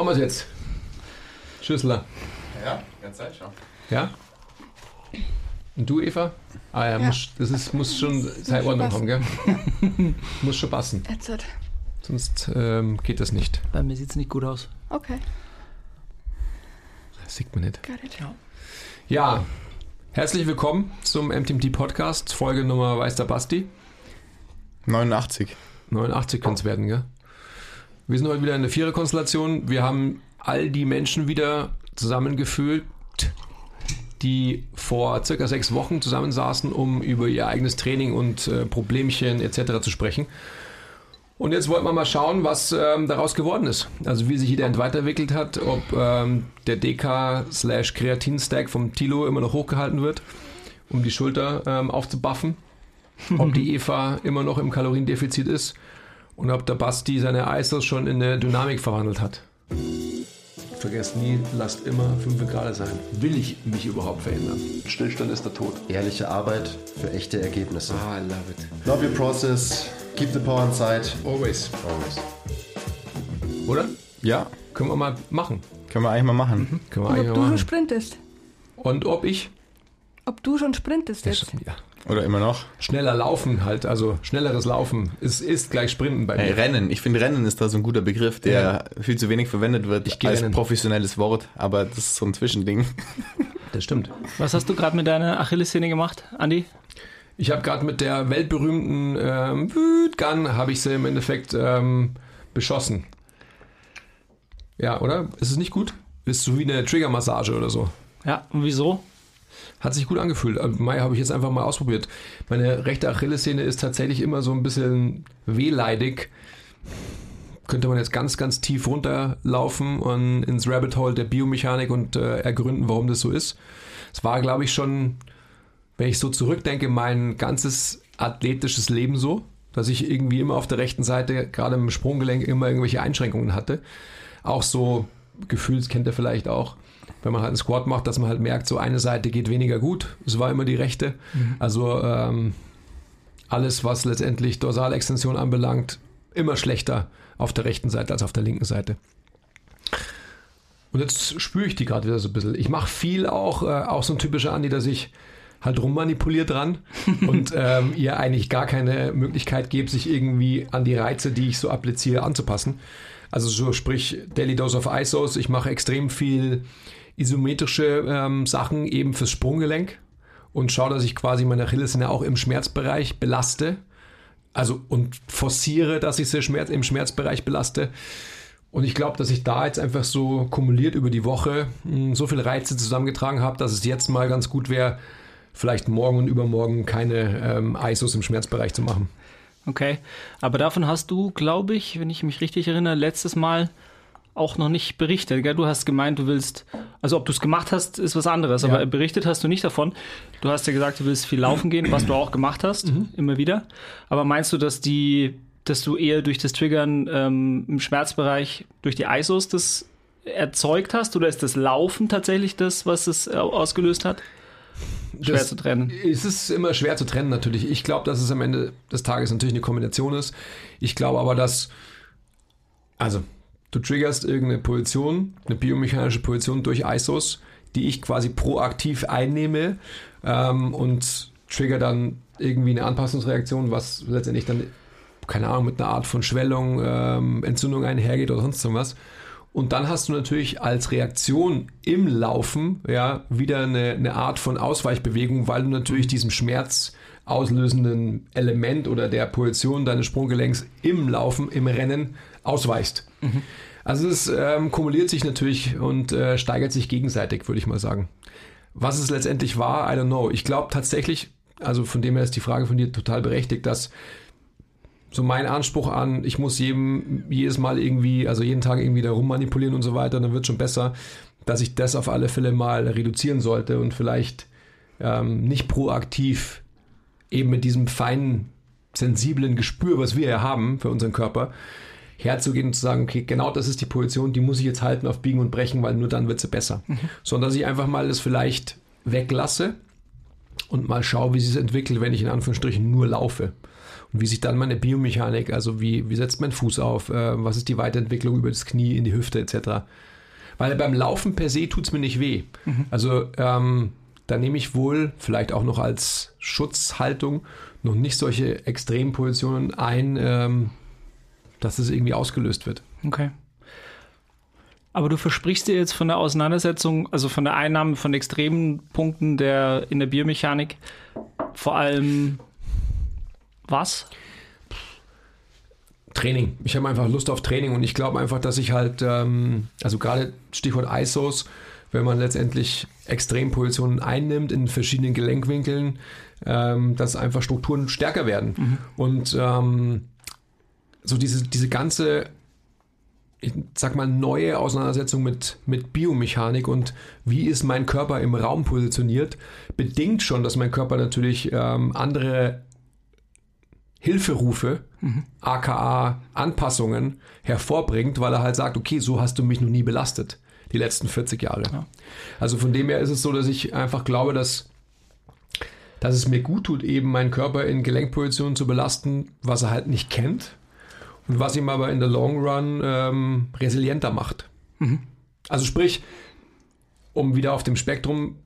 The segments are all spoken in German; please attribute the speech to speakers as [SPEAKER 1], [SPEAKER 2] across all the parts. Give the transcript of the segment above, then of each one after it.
[SPEAKER 1] Machen wir es jetzt. Schüssler.
[SPEAKER 2] Ja, ganz Zeit schon.
[SPEAKER 1] Ja? Und du, Eva? Ah ja,
[SPEAKER 3] Ja.
[SPEAKER 1] Muss, das ist, muss schon Zeitordnung haben, gell? muss schon passen.
[SPEAKER 3] Jetzt.
[SPEAKER 1] Sonst ähm, geht das nicht.
[SPEAKER 4] Bei mir sieht es nicht gut aus.
[SPEAKER 3] Okay,
[SPEAKER 1] Das sieht man nicht.
[SPEAKER 3] got it.
[SPEAKER 1] Ja, herzlich willkommen zum MTMT Podcast, Folge Nummer Weiß der Basti.
[SPEAKER 2] 89.
[SPEAKER 1] 89 kann es werden, gell? Wir sind heute wieder in der Vierer-Konstellation. Wir haben all die Menschen wieder zusammengefühlt, die vor circa sechs Wochen zusammensaßen, um über ihr eigenes Training und äh, Problemchen etc. zu sprechen. Und jetzt wollten wir mal schauen, was ähm, daraus geworden ist. Also wie sich jeder weiterentwickelt hat, ob ähm, der DK-Kreatin-Stack vom Tilo immer noch hochgehalten wird, um die Schulter ähm, aufzubuffen ob die Eva immer noch im Kaloriendefizit ist und ob der Basti seine Eisers schon in eine Dynamik verwandelt hat. Vergesst nie, lasst immer 5 Grad sein. Will ich mich überhaupt verändern? Stillstand ist der Tod.
[SPEAKER 5] Ehrliche Arbeit für echte Ergebnisse.
[SPEAKER 1] Ah, I love it.
[SPEAKER 5] Love your process. Keep the power inside.
[SPEAKER 1] Always.
[SPEAKER 5] Always.
[SPEAKER 1] Oder?
[SPEAKER 2] Ja,
[SPEAKER 1] Können wir mal machen.
[SPEAKER 2] können wir eigentlich mal machen.
[SPEAKER 1] Können wir
[SPEAKER 3] Und
[SPEAKER 1] eigentlich
[SPEAKER 3] ob du
[SPEAKER 1] mal
[SPEAKER 3] schon
[SPEAKER 1] machen.
[SPEAKER 3] sprintest.
[SPEAKER 1] Und ob ich
[SPEAKER 3] Ob du schon sprintest jetzt.
[SPEAKER 1] ja,
[SPEAKER 2] Oder immer noch.
[SPEAKER 1] schneller laufen halt, also schnelleres Laufen. Es ist gleich Sprinten bei
[SPEAKER 2] Hey,
[SPEAKER 1] mir.
[SPEAKER 2] Rennen. Ich finde, Rennen ist da so ein guter Begriff, der viel zu wenig verwendet wird
[SPEAKER 1] Ich
[SPEAKER 2] als
[SPEAKER 1] rennen.
[SPEAKER 2] professionelles Wort, aber das ist so ein Zwischending.
[SPEAKER 1] Das stimmt.
[SPEAKER 4] Was hast du gerade mit deiner Achillessehne gemacht, Andi?
[SPEAKER 1] Ich habe gerade mit der weltberühmten ähm, Wütgun habe ich sie im Endeffekt ähm, beschossen. Ja, oder? Ist es nicht gut? Ist so wie eine Triggermassage oder so.
[SPEAKER 4] Ja, und wieso?
[SPEAKER 1] Hat sich gut angefühlt. Also, Mai habe ich jetzt einfach mal ausprobiert. Meine rechte Achillessehne ist tatsächlich immer so ein bisschen wehleidig. Könnte man jetzt ganz, ganz tief runterlaufen und ins Rabbit Hole der Biomechanik und äh, ergründen, warum das so ist. Es war, glaube ich, schon, wenn ich so zurückdenke, mein ganzes athletisches Leben so, dass ich irgendwie immer auf der rechten Seite, gerade im Sprunggelenk, immer irgendwelche Einschränkungen hatte. Auch so Gefühls kennt ihr vielleicht auch, wenn man halt einen Squat macht, dass man halt merkt, so eine Seite geht weniger gut. Es war immer die rechte. Also ähm, alles, was letztendlich Dorsalextension anbelangt, immer schlechter auf der rechten Seite als auf der linken Seite. Und jetzt spüre ich die gerade wieder so ein bisschen. Ich mache viel auch, äh, auch so ein typischer Andi, dass ich halt rummanipuliert dran und ähm, ihr eigentlich gar keine Möglichkeit gebt, sich irgendwie an die Reize, die ich so appliziere, anzupassen. Also so sprich Daily Dose of ISOs. Ich mache extrem viel isometrische ähm, Sachen eben fürs Sprunggelenk und schaue, dass ich quasi meine Achillessehne auch im Schmerzbereich belaste. Also und forciere, dass ich sie Schmerz, im Schmerzbereich belaste. Und ich glaube, dass ich da jetzt einfach so kumuliert über die Woche mh, so viele Reize zusammengetragen habe, dass es jetzt mal ganz gut wäre, vielleicht morgen und übermorgen keine ähm, ISOs im Schmerzbereich zu machen.
[SPEAKER 4] Okay. Aber davon hast du, glaube ich, wenn ich mich richtig erinnere, letztes Mal auch noch nicht berichtet. Gell? Du hast gemeint, du willst, also ob du es gemacht hast, ist was anderes,
[SPEAKER 1] Ja.
[SPEAKER 4] aber berichtet hast du nicht davon. Du hast ja gesagt, du willst viel laufen gehen, was du auch gemacht hast, immer wieder. Aber meinst du, dass die, dass du eher durch das Triggern ähm, im Schmerzbereich durch die ISOs das erzeugt hast oder ist das Laufen tatsächlich das, was es äh, ausgelöst hat? Schwer
[SPEAKER 1] Das-
[SPEAKER 4] zu trennen.
[SPEAKER 1] Es ist immer schwer zu trennen natürlich. Ich glaube, dass es am Ende des Tages natürlich eine Kombination ist. Ich glaube aber, dass, also du triggerst irgendeine Position, eine biomechanische Position durch ISOs, die ich quasi proaktiv einnehme ähm, und trigger dann irgendwie eine Anpassungsreaktion, was letztendlich dann, keine Ahnung, mit einer Art von Schwellung, ähm, Entzündung einhergeht oder sonst irgendwas. Und dann hast du natürlich als Reaktion im Laufen ja wieder eine, eine Art von Ausweichbewegung, weil du natürlich diesem Schmerz auslösenden Element oder der Position deines Sprunggelenks im Laufen, im Rennen ausweichst. Also es ähm, kumuliert sich natürlich und äh, steigert sich gegenseitig, würde ich mal sagen. Was es letztendlich war, I don't know. Ich glaube tatsächlich, also von dem her ist die Frage von dir total berechtigt, dass so mein Anspruch an, ich muss jedem, jedes Mal irgendwie, also jeden Tag irgendwie da rummanipulieren und so weiter, dann wird schon besser, dass ich das auf alle Fälle mal reduzieren sollte und vielleicht ähm, nicht proaktiv eben mit diesem feinen, sensiblen Gespür, was wir ja haben für unseren Körper, herzugehen und zu sagen, okay, genau das ist die Position, die muss ich jetzt halten auf Biegen und Brechen, weil nur dann wird sie besser. Sondern dass ich einfach mal das vielleicht weglasse und mal schaue, wie sich es entwickelt, wenn ich in Anführungsstrichen nur laufe. Und wie sich dann meine Biomechanik, also wie, wie setzt mein Fuß auf, äh, was ist die Weiterentwicklung über das Knie in die Hüfte etc. Weil beim Laufen per se tut es mir nicht weh. Also ähm, da nehme ich wohl, vielleicht auch noch als Schutzhaltung, noch nicht solche Extrempositionen ein, ähm, dass es irgendwie ausgelöst wird.
[SPEAKER 4] Okay. Aber du versprichst dir jetzt von der Auseinandersetzung, also von der Einnahme von extremen Punkten der, in der Biomechanik, vor allem was?
[SPEAKER 1] Training. Ich habe einfach Lust auf Training und ich glaube einfach, dass ich halt, ähm, also gerade Stichwort ISOs, wenn man letztendlich Extrempositionen einnimmt in verschiedenen Gelenkwinkeln, ähm, dass einfach Strukturen stärker werden. Und ähm, so diese, diese ganze, ich sag mal, neue Auseinandersetzung mit, mit Biomechanik und wie ist mein Körper im Raum positioniert, bedingt schon, dass mein Körper natürlich ähm, andere Hilferufe, aka Anpassungen hervorbringt, weil er halt sagt, okay, so hast du mich noch nie belastet, die letzten 40 Jahre.
[SPEAKER 4] Ja.
[SPEAKER 1] Also von dem her ist es so, dass ich einfach glaube, dass, dass es mir gut tut, eben meinen Körper in Gelenkpositionen zu belasten, was er halt nicht kennt was ihm aber in der Long Run ähm, resilienter macht. Also sprich, um wieder auf dem Spektrum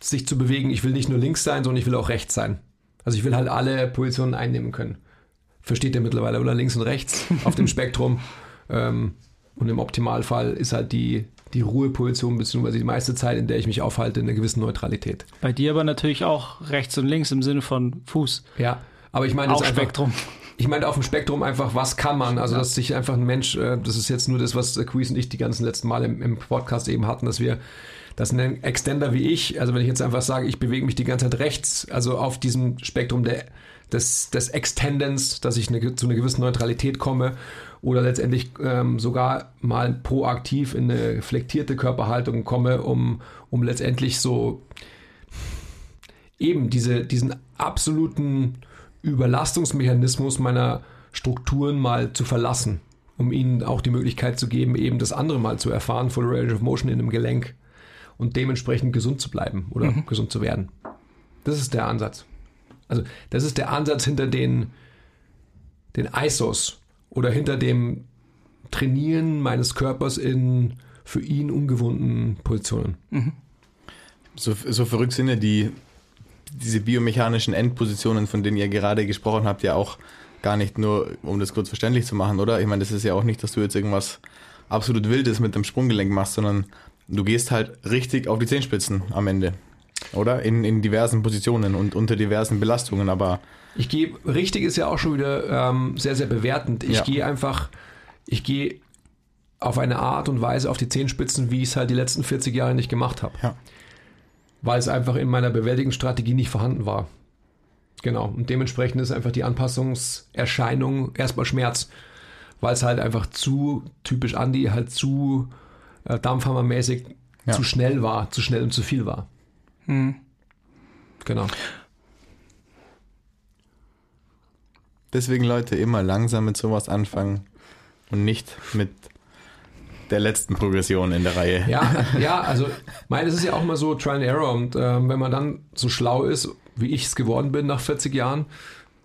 [SPEAKER 1] sich zu bewegen, ich will nicht nur links sein, sondern ich will auch rechts sein. Also ich will halt alle Positionen einnehmen können. Versteht ihr mittlerweile, oder? Links und rechts auf dem Spektrum. Ähm, und im Optimalfall ist halt die, die Ruheposition, beziehungsweise die meiste Zeit, in der ich mich aufhalte, in einer gewissen Neutralität.
[SPEAKER 4] Bei dir aber natürlich auch rechts und links im Sinne von Fuß.
[SPEAKER 1] Ja, aber ich meine
[SPEAKER 4] Auch
[SPEAKER 1] jetzt einfach,
[SPEAKER 4] Spektrum.
[SPEAKER 1] Ich meine auf dem Spektrum einfach, was kann man? Also, dass sich einfach ein Mensch, äh, das ist jetzt nur das, was Quiz und ich die ganzen letzten Mal im, im Podcast eben hatten, dass wir, dass ein Extender wie ich, also wenn ich jetzt einfach sage, ich bewege mich die ganze Zeit rechts, also auf diesem Spektrum der, des, des Extendens, dass ich eine, zu einer gewissen Neutralität komme oder letztendlich ähm, sogar mal proaktiv in eine flektierte Körperhaltung komme, um, um letztendlich so eben diese, diesen absoluten Überlastungsmechanismus meiner Strukturen mal zu verlassen, um ihnen auch die Möglichkeit zu geben, eben das andere mal zu erfahren, Full Range of Motion in einem Gelenk und dementsprechend gesund zu bleiben oder gesund zu werden. Das ist der Ansatz. Also das ist der Ansatz hinter den, den ISOs oder hinter dem Trainieren meines Körpers in für ihn ungewohnten Positionen.
[SPEAKER 2] So, so verrückt sind ja die, diese biomechanischen Endpositionen, von denen ihr gerade gesprochen habt, ja auch gar nicht nur, um das kurz verständlich zu machen, oder? Ich meine, das ist ja auch nicht, dass du jetzt irgendwas absolut Wildes mit dem Sprunggelenk machst, sondern du gehst halt richtig auf die Zehenspitzen am Ende. Oder? In, in diversen Positionen und unter diversen Belastungen, aber
[SPEAKER 1] Ich gehe, richtig ist ja auch schon wieder ähm, sehr, sehr bewertend. Ich
[SPEAKER 2] Ja.
[SPEAKER 1] gehe einfach, ich gehe auf eine Art und Weise auf die Zehenspitzen, wie ich es halt die letzten 40 Jahre nicht gemacht habe.
[SPEAKER 2] Ja.
[SPEAKER 1] Weil es einfach in meiner Bewältigungsstrategie nicht vorhanden war. Genau. Und dementsprechend ist einfach die Anpassungserscheinung erstmal Schmerz. Weil es halt einfach zu typisch Andi, halt zu äh, dampfhammermäßig
[SPEAKER 2] Ja.
[SPEAKER 1] zu schnell war, zu schnell und zu viel war. Genau.
[SPEAKER 2] deswegen Leute immer langsam mit sowas anfangen und nicht mit der letzten Progression in der Reihe.
[SPEAKER 1] Ja, ja, also, meine, es ist ja auch mal so Trial and Error und ähm, wenn man dann so schlau ist, wie ich es geworden bin nach 40 Jahren,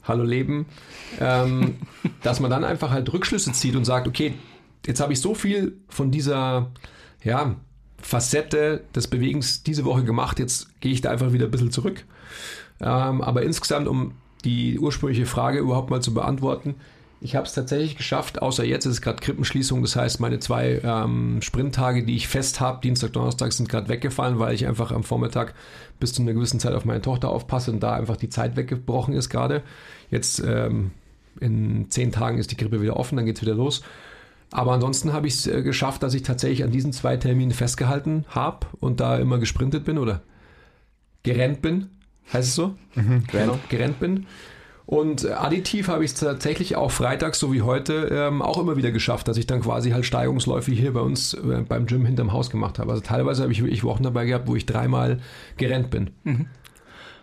[SPEAKER 1] hallo Leben, ähm, dass man dann einfach halt Rückschlüsse zieht und sagt, okay, jetzt habe ich so viel von dieser, ja, Facette des Bewegens diese Woche gemacht, jetzt gehe ich da einfach wieder ein bisschen zurück. Ähm, aber insgesamt, um die ursprüngliche Frage überhaupt mal zu beantworten, ich habe es tatsächlich geschafft, außer jetzt ist es gerade Krippenschließung, das heißt, meine zwei ähm, Sprinttage, die ich fest habe, Dienstag, Donnerstag, sind gerade weggefallen, weil ich einfach am Vormittag bis zu einer gewissen Zeit auf meine Tochter aufpasse und da einfach die Zeit weggebrochen ist gerade. Jetzt ähm, in zehn Tagen ist die Krippe wieder offen, dann geht's wieder los. Aber ansonsten habe ich es äh, geschafft, dass ich tatsächlich an diesen zwei Terminen festgehalten habe und da immer gesprintet bin oder gerannt bin. Heißt es so? Genau, gerannt bin. Und äh, additiv habe ich es tatsächlich auch freitags, so wie heute, ähm, auch immer wieder geschafft, dass ich dann quasi halt Steigungsläufe hier bei uns äh, beim Gym hinterm Haus gemacht habe. Also teilweise habe ich wirklich Wochen dabei gehabt, wo ich dreimal gerannt bin.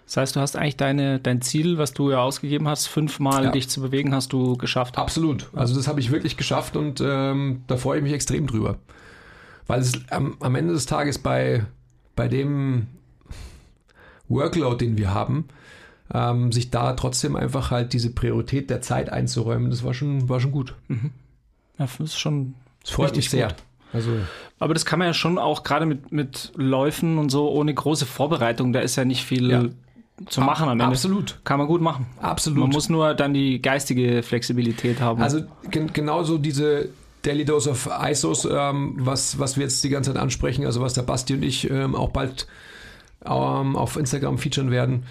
[SPEAKER 4] Das heißt, du hast eigentlich deine, dein Ziel, was du ja ausgegeben hast, fünfmal
[SPEAKER 1] Ja.
[SPEAKER 4] dich zu bewegen, hast du geschafft.
[SPEAKER 1] Absolut. Also das habe ich wirklich geschafft und ähm, da freue ich mich extrem drüber. Weil es am, am Ende des Tages bei, bei dem Workload, den wir haben, ähm, sich da trotzdem einfach halt diese Priorität der Zeit einzuräumen, das war schon, war schon gut.
[SPEAKER 4] Ja, das ist schon.
[SPEAKER 1] Das freut
[SPEAKER 4] Richtig
[SPEAKER 1] mich sehr.
[SPEAKER 4] gut.
[SPEAKER 1] Also,
[SPEAKER 4] Aber das kann man ja schon auch gerade mit, mit Läufen und so ohne große Vorbereitung, da ist ja nicht viel
[SPEAKER 1] Ja.
[SPEAKER 4] zu machen am Ende.
[SPEAKER 1] absolut.
[SPEAKER 4] Kann man gut machen.
[SPEAKER 1] Absolut.
[SPEAKER 4] Man muss nur dann die geistige Flexibilität haben.
[SPEAKER 1] Also gen genauso diese Daily Dose of ISOs, ähm, was, was wir jetzt die ganze Zeit ansprechen, also was der Basti und ich ähm, auch bald ähm, auf Instagram featuren werden.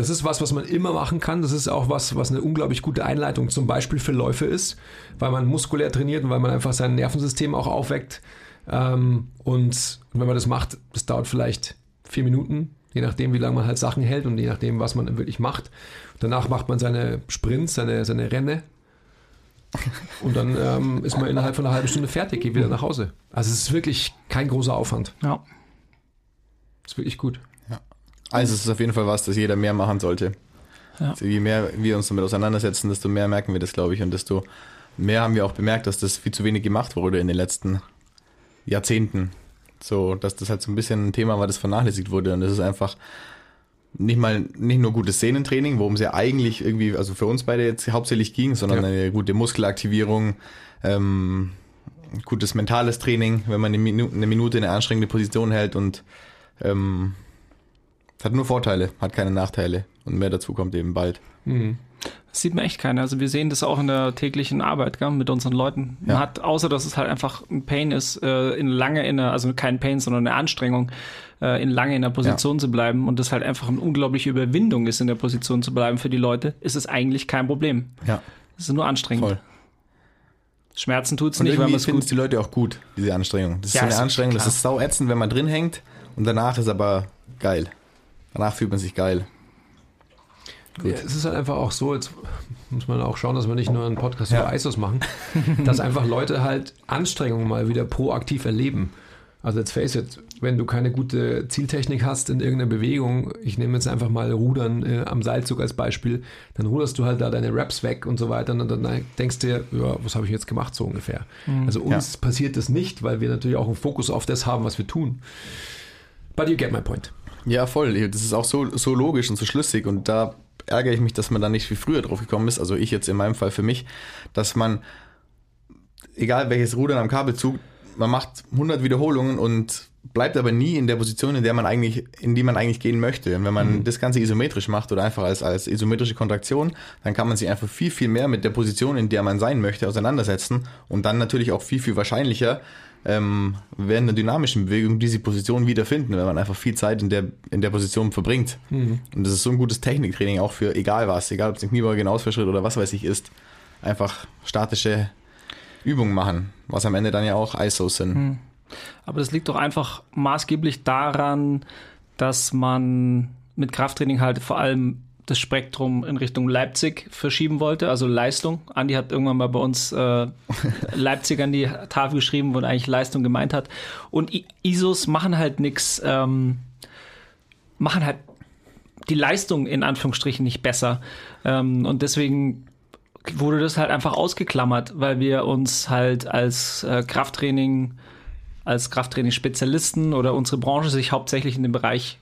[SPEAKER 1] Das ist was, was man immer machen kann. Das ist auch was, was eine unglaublich gute Einleitung zum Beispiel für Läufe ist, weil man muskulär trainiert und weil man einfach sein Nervensystem auch aufweckt. Ähm, und wenn man das macht, das dauert vielleicht vier Minuten, je nachdem, wie lange man halt Sachen hält und je nachdem, was man wirklich macht. Danach macht man seine Sprints, seine, seine Renne und dann ähm, ist man innerhalb von einer halben Stunde fertig, geht wieder nach Hause. Also es ist wirklich kein großer Aufwand.
[SPEAKER 4] ja.
[SPEAKER 1] ist wirklich gut.
[SPEAKER 2] Also es ist auf jeden Fall was, das jeder mehr machen sollte.
[SPEAKER 4] Ja.
[SPEAKER 2] Also je mehr wir uns damit auseinandersetzen, desto mehr merken wir das, glaube ich. Und desto mehr haben wir auch bemerkt, dass das viel zu wenig gemacht wurde in den letzten Jahrzehnten. So, dass das halt so ein bisschen ein Thema war, das vernachlässigt wurde. Und das ist einfach nicht mal, nicht nur gutes Sehnentraining, worum es ja eigentlich irgendwie, also für uns beide jetzt hauptsächlich ging, sondern
[SPEAKER 1] Ja.
[SPEAKER 2] eine gute Muskelaktivierung, ähm, gutes mentales Training, wenn man eine Minute, eine Minute in eine anstrengende Position hält und ähm, hat nur Vorteile, hat keine Nachteile. Und mehr dazu kommt eben bald.
[SPEAKER 4] Das sieht man echt keiner. Also wir sehen das auch in der täglichen Arbeit gell, mit unseren Leuten. Man
[SPEAKER 2] Ja.
[SPEAKER 4] hat, außer dass es halt einfach ein Pain ist, äh, in lange in der, also kein Pain, sondern eine Anstrengung, äh, in lange in der Position zu bleiben und das halt einfach eine unglaubliche Überwindung ist, in der Position zu bleiben für die Leute, ist es eigentlich kein Problem.
[SPEAKER 2] Ja,
[SPEAKER 4] Es ist nur anstrengend.
[SPEAKER 2] voll.
[SPEAKER 4] Schmerzen tut es
[SPEAKER 2] Und
[SPEAKER 4] nicht, weil man es gut
[SPEAKER 2] es die Leute auch gut, diese Anstrengung. Das ist
[SPEAKER 4] Ja,
[SPEAKER 2] so eine Anstrengung, das
[SPEAKER 4] klar.
[SPEAKER 2] ist sau ätzend, wenn man drin hängt und danach ist aber geil. Danach fühlt man sich geil.
[SPEAKER 1] Ja, es ist halt einfach auch so, jetzt muss man auch schauen, dass wir nicht nur einen Podcast
[SPEAKER 2] Ja.
[SPEAKER 1] über ISOs machen, dass einfach Leute halt Anstrengungen mal wieder proaktiv erleben. Also jetzt face it, wenn du keine gute Zieltechnik hast in irgendeiner Bewegung, ich nehme jetzt einfach mal Rudern äh, am Seilzug als Beispiel, dann ruderst du halt da deine Raps weg und so weiter und dann denkst du dir, ja, was habe ich jetzt gemacht so ungefähr. Also uns passiert das nicht, weil wir natürlich auch einen Fokus auf das haben, was wir tun. But you get my point.
[SPEAKER 2] Ja, voll. Das ist auch so, so logisch und so schlüssig und da ärgere ich mich, dass man da nicht viel früher drauf gekommen ist. Also ich jetzt in meinem Fall für mich, dass man, egal welches Rudern am Kabelzug, man macht 100 Wiederholungen und bleibt aber nie in der Position, in der man eigentlich, in die man eigentlich gehen möchte. Und wenn man das Ganze isometrisch macht oder einfach als, als isometrische Kontraktion, dann kann man sich einfach viel, viel mehr mit der Position, in der man sein möchte, auseinandersetzen und dann natürlich auch viel, viel wahrscheinlicher ähm, während einer dynamischen Bewegung diese Position wiederfinden, wenn man einfach viel Zeit in der, in der Position verbringt. Und das ist so ein gutes Techniktraining auch für egal was, egal ob es ein Kniebeuge, ein Ausfallschritt oder was weiß ich ist. Einfach statische Übungen machen, was am Ende dann ja auch ISOs sind.
[SPEAKER 4] Aber das liegt doch einfach maßgeblich daran, dass man mit Krafttraining halt vor allem das Spektrum in Richtung Leipzig verschieben wollte, also Leistung. Andi hat irgendwann mal bei uns äh, Leipzig an die Tafel geschrieben, wo er eigentlich Leistung gemeint hat. Und I ISOs machen halt nichts, ähm, machen halt die Leistung in Anführungsstrichen nicht besser. Ähm, und deswegen wurde das halt einfach ausgeklammert, weil wir uns halt als äh, Krafttraining, als Krafttraining-Spezialisten oder unsere Branche sich hauptsächlich in dem Bereich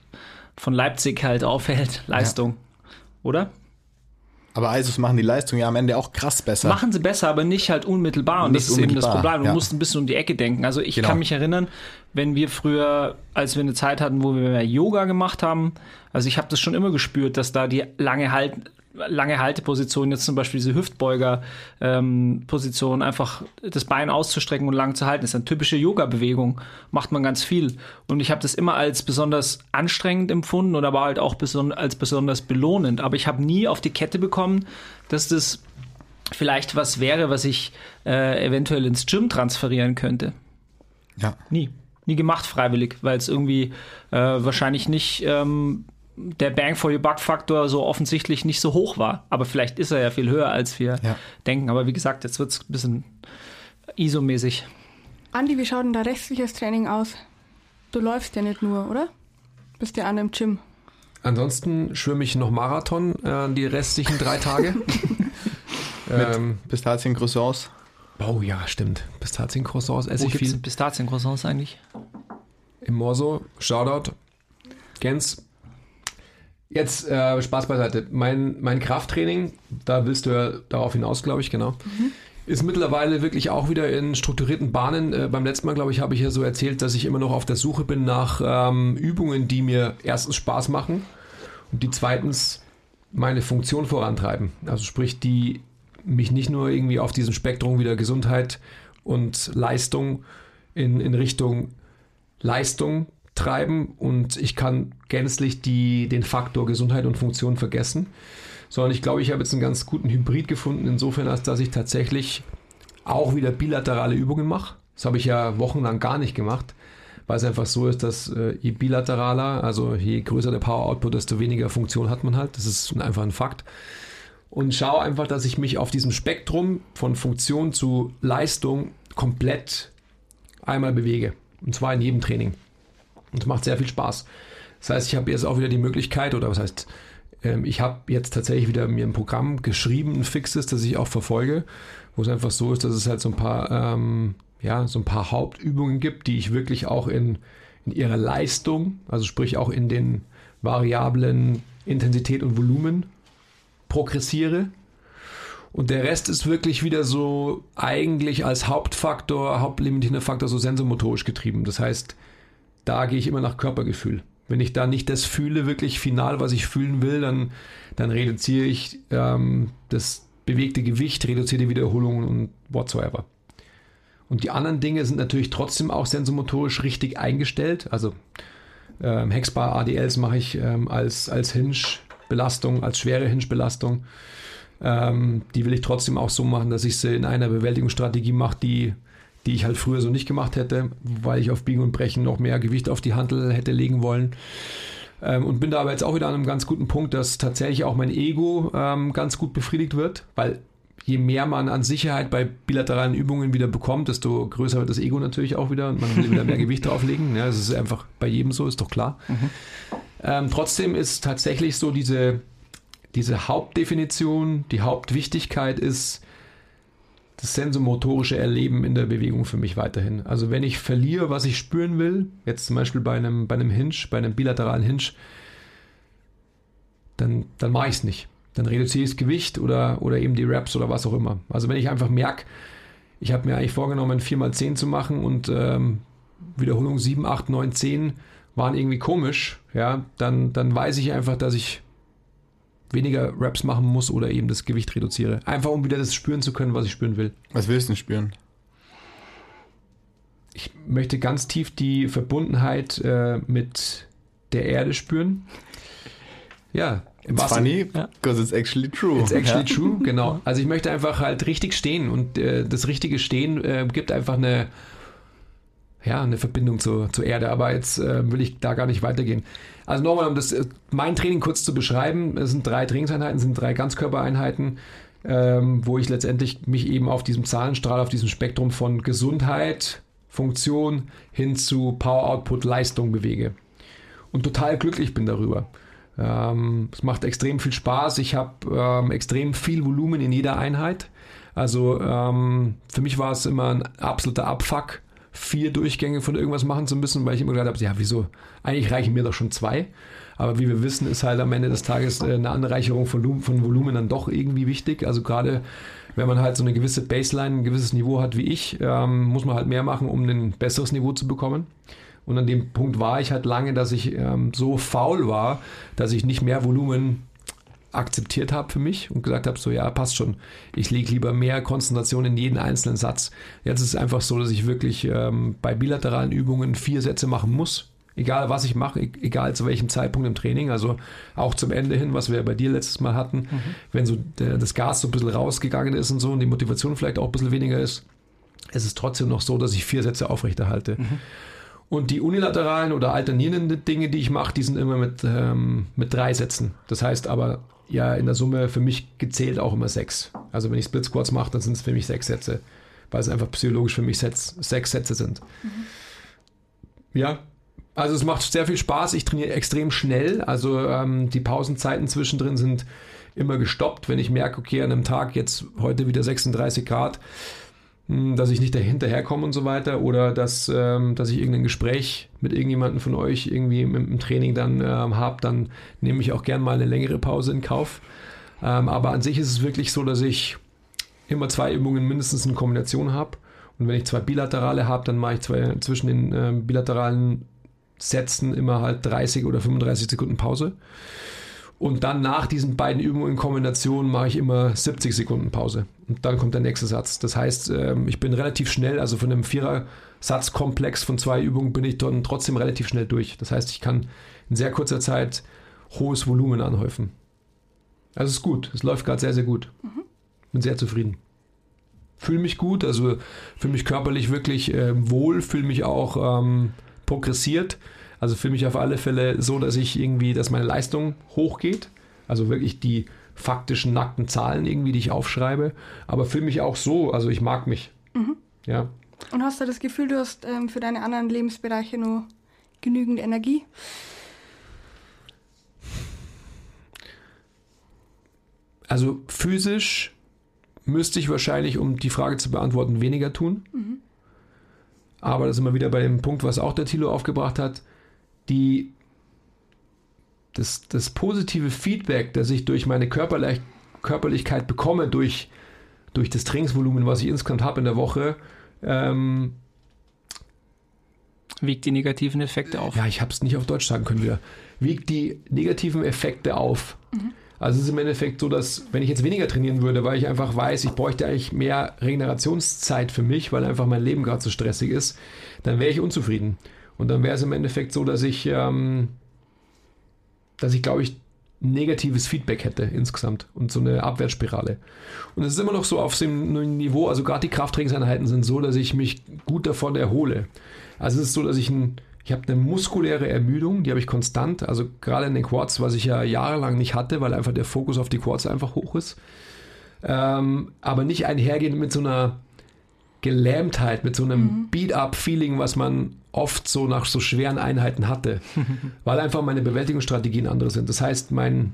[SPEAKER 4] von Leipzig halt aufhält, Leistung. Oder?
[SPEAKER 2] Aber ISOs machen die Leistung ja am Ende auch krass besser.
[SPEAKER 4] Machen sie besser, aber nicht halt unmittelbar. Und
[SPEAKER 2] Nicht
[SPEAKER 4] das ist eben das Problem. Du
[SPEAKER 2] ja.
[SPEAKER 4] musst ein bisschen um die Ecke denken. Also ich
[SPEAKER 2] Genau.
[SPEAKER 4] kann mich erinnern, wenn wir früher, als wir eine Zeit hatten, wo wir mehr Yoga gemacht haben, also ich habe das schon immer gespürt, dass da die lange halt lange Halteposition, jetzt zum Beispiel diese Hüftbeuger-Position, einfach das Bein auszustrecken und lang zu halten, ist eine typische Yoga-Bewegung, macht man ganz viel. Und ich habe das immer als besonders anstrengend empfunden oder aber halt auch beson als besonders belohnend. Aber ich habe nie auf die Kette bekommen, dass das vielleicht was wäre, was ich äh, eventuell ins Gym transferieren könnte.
[SPEAKER 2] Ja.
[SPEAKER 4] Nie. Nie gemacht freiwillig, weil es irgendwie äh, wahrscheinlich nicht ähm, der Bang for your Buck Faktor so offensichtlich nicht so hoch war. Aber vielleicht ist er ja viel höher, als wir
[SPEAKER 2] Ja.
[SPEAKER 4] denken. Aber wie gesagt, jetzt wird es ein bisschen ISO-mäßig.
[SPEAKER 3] Andi, wie schaut denn da restliches Training aus? Du läufst ja nicht nur, oder? Bist ja an im Gym.
[SPEAKER 1] Ansonsten schwimme ich noch Marathon äh, die restlichen drei Tage. ähm,
[SPEAKER 2] Pistazien, Croissants.
[SPEAKER 1] oh ja, stimmt. Pistazien-Croissants esse ich viel.
[SPEAKER 4] Pistazien-Croissants eigentlich?
[SPEAKER 1] Im Morso, Shoutout. Gens. Jetzt äh, Spaß beiseite. Mein, mein Krafttraining, da willst du ja darauf hinaus, glaube ich, genau. Ist mittlerweile wirklich auch wieder in strukturierten Bahnen. Äh, beim letzten Mal, glaube ich, habe ich ja so erzählt, dass ich immer noch auf der Suche bin nach ähm, Übungen, die mir erstens Spaß machen und die zweitens meine Funktion vorantreiben. Also sprich, die mich nicht nur irgendwie auf diesem Spektrum wieder Gesundheit und Leistung in, in Richtung Leistung treiben und ich kann gänzlich die, den Faktor Gesundheit und Funktion vergessen, sondern ich glaube, ich habe jetzt einen ganz guten Hybrid gefunden, insofern, als dass ich tatsächlich auch wieder bilaterale Übungen mache. Das habe ich ja wochenlang gar nicht gemacht, weil es einfach so ist, dass äh, je bilateraler, also je größer der Power Output, desto weniger Funktion hat man halt. Das ist einfach ein Fakt. Und schaue einfach, dass ich mich auf diesem Spektrum von Funktion zu Leistung komplett einmal bewege. Und zwar in jedem Training. Und es macht sehr viel Spaß. Das heißt, ich habe jetzt auch wieder die Möglichkeit, oder was heißt, ähm, ich habe jetzt tatsächlich wieder mir ein Programm geschrieben, ein fixes, das ich auch verfolge, wo es einfach so ist, dass es halt so ein paar, ähm, ja, so ein paar Hauptübungen gibt, die ich wirklich auch in, in ihrer Leistung, also sprich auch in den Variablen Intensität und Volumen progressiere. Und der Rest ist wirklich wieder so eigentlich als Hauptfaktor, hauptlimitierender Faktor so sensomotorisch getrieben. Das heißt, da gehe ich immer nach Körpergefühl. Wenn ich da nicht das fühle, wirklich final, was ich fühlen will, dann, dann reduziere ich ähm, das bewegte Gewicht, reduziere die Wiederholungen und whatsoever. Und die anderen Dinge sind natürlich trotzdem auch sensomotorisch richtig eingestellt. Also ähm, Hexbar ADLs mache ich ähm, als, als Hinge-Belastung, als schwere Hinge-Belastung. Ähm, die will ich trotzdem auch so machen, dass ich sie in einer Bewältigungsstrategie mache, die die ich halt früher so nicht gemacht hätte, weil ich auf Biegen und Brechen noch mehr Gewicht auf die Handel hätte legen wollen. Ähm, und bin da aber jetzt auch wieder an einem ganz guten Punkt, dass tatsächlich auch mein Ego ähm, ganz gut befriedigt wird, weil je mehr man an Sicherheit bei bilateralen Übungen wieder bekommt, desto größer wird das Ego natürlich auch wieder und man will wieder mehr Gewicht drauflegen. Ja, das ist einfach bei jedem so, ist doch klar. Mhm. Ähm, trotzdem ist tatsächlich so diese, diese Hauptdefinition, die Hauptwichtigkeit ist, das sensomotorische Erleben in der Bewegung für mich weiterhin. Also wenn ich verliere, was ich spüren will, jetzt zum Beispiel bei einem, bei einem Hinge, bei einem bilateralen Hinge, dann, dann mache ich es nicht. Dann reduziere ich das Gewicht oder, oder eben die Raps oder was auch immer. Also wenn ich einfach merke, ich habe mir eigentlich vorgenommen, 4x10 zu machen und ähm, Wiederholung 7, 8, 9, 10 waren irgendwie komisch, ja, dann, dann weiß ich einfach, dass ich weniger Raps machen muss oder eben das Gewicht reduziere. Einfach um wieder das spüren zu können, was ich spüren will.
[SPEAKER 2] Was willst du denn spüren?
[SPEAKER 1] Ich möchte ganz tief die Verbundenheit äh, mit der Erde spüren. Ja.
[SPEAKER 2] It's funny, because it's actually true.
[SPEAKER 1] It's actually ja. true, genau. Also ich möchte einfach halt richtig stehen und äh, das richtige Stehen äh, gibt einfach eine, ja, eine Verbindung zur, zur Erde. Aber jetzt äh, will ich da gar nicht weitergehen. Also nochmal, um das, äh, mein Training kurz zu beschreiben, es sind drei Trainingseinheiten, sind drei Ganzkörpereinheiten, ähm, wo ich letztendlich mich eben auf diesem Zahlenstrahl, auf diesem Spektrum von Gesundheit, Funktion hin zu Power Output, Leistung bewege. Und total glücklich bin darüber. Ähm, es macht extrem viel Spaß. Ich habe ähm, extrem viel Volumen in jeder Einheit. Also ähm, für mich war es immer ein absoluter Abfuck, vier Durchgänge von irgendwas machen zu müssen, weil ich immer gedacht habe, ja, wieso? Eigentlich reichen mir doch schon zwei. Aber wie wir wissen, ist halt am Ende des Tages äh, eine Anreicherung von, von Volumen dann doch irgendwie wichtig. Also gerade wenn man halt so eine gewisse Baseline, ein gewisses Niveau hat wie ich, ähm, muss man halt mehr machen, um ein besseres Niveau zu bekommen. Und an dem Punkt war ich halt lange, dass ich ähm, so faul war, dass ich nicht mehr Volumen akzeptiert habe für mich und gesagt habe, so ja, passt schon. Ich lege lieber mehr Konzentration in jeden einzelnen Satz. Jetzt ist es einfach so, dass ich wirklich ähm, bei bilateralen Übungen vier Sätze machen muss. Egal was ich mache, e-, egal zu welchem Zeitpunkt im Training, also auch zum Ende hin, was wir bei dir letztes Mal hatten, mhm. wenn so der, das Gas so ein bisschen rausgegangen ist und so und die Motivation vielleicht auch ein bisschen weniger ist, ist es trotzdem noch so, dass ich vier Sätze aufrechterhalte. Mhm. Und die unilateralen oder alternierenden Dinge, die ich mache, die sind immer mit, ähm, mit drei Sätzen. Das heißt aber ja in der Summe für mich gezählt auch immer sechs. Also wenn ich Split Squats mache, dann sind es für mich sechs Sätze, weil es einfach psychologisch für mich sechs, sechs Sätze sind. Mhm. Ja, also es macht sehr viel Spaß. Ich trainiere extrem schnell. Also ähm, die Pausenzeiten zwischendrin sind immer gestoppt. Wenn ich merke, okay, an einem Tag jetzt heute wieder 36 Grad, dass ich nicht dahinterherkomme und so weiter oder dass, ähm, dass ich irgendein Gespräch mit irgendjemandem von euch irgendwie im, im Training dann ähm, habe, dann nehme ich auch gern mal eine längere Pause in Kauf. Ähm, aber an sich ist es wirklich so, dass ich immer zwei Übungen mindestens in Kombination habe. Und wenn ich zwei bilaterale habe, dann mache ich zwei, zwischen den ähm, bilateralen Sätzen immer halt 30 oder 35 Sekunden Pause. Und dann nach diesen beiden Übungen in Kombination mache ich immer 70 Sekunden Pause. Und dann kommt der nächste Satz. Das heißt, ähm, ich bin relativ schnell, also von einem Vierer-Satzkomplex von zwei Übungen bin ich dann trotzdem relativ schnell durch. Das heißt, ich kann in sehr kurzer Zeit hohes Volumen anhäufen. Also es ist gut. Es läuft gerade sehr, sehr gut. Bin sehr zufrieden. Fühle mich gut, also fühle mich körperlich wirklich äh, wohl, fühle mich auch ähm, progressiert. Also fühle mich auf alle Fälle so, dass ich irgendwie, dass meine Leistung hochgeht. Also wirklich die faktischen nackten Zahlen irgendwie, die ich aufschreibe. Aber fühle mich auch so, also ich mag mich. Ja.
[SPEAKER 3] Und hast du das Gefühl, du hast ähm, für deine anderen Lebensbereiche nur genügend Energie?
[SPEAKER 1] Also physisch müsste ich wahrscheinlich, um die Frage zu beantworten, weniger tun. Aber das sind wir wieder bei dem Punkt, was auch der Thilo aufgebracht hat. Die, das, das positive Feedback, das ich durch meine Körperlich Körperlichkeit bekomme, durch, durch das Trainingsvolumen, was ich insgesamt habe in der Woche, ähm,
[SPEAKER 4] Wiegt die negativen Effekte auf.
[SPEAKER 1] ja, ich habe es nicht auf Deutsch sagen können wieder, wiegt die negativen Effekte auf. Also es ist im Endeffekt so, dass wenn ich jetzt weniger trainieren würde, weil ich einfach weiß, ich bräuchte eigentlich mehr Regenerationszeit für mich, weil einfach mein Leben gerade so stressig ist, dann wäre ich unzufrieden. Und dann wäre es im Endeffekt so, dass ich, ähm, dass ich glaube ich negatives Feedback hätte insgesamt und so eine Abwärtsspirale. Und es ist immer noch so auf dem Niveau, also gerade die Krafttrainingseinheiten sind so, dass ich mich gut davon erhole. Also es ist so, dass ich ein, ich habe eine muskuläre Ermüdung, die habe ich konstant, also gerade in den Quads, was ich ja jahrelang nicht hatte, weil einfach der Fokus auf die Quads einfach hoch ist. Ähm, aber nicht einhergehend mit so einer Gelähmtheit, mit so einem Beat-up-Feeling, was man oft so nach so schweren Einheiten hatte, weil einfach meine Bewältigungsstrategien andere sind. Das heißt, mein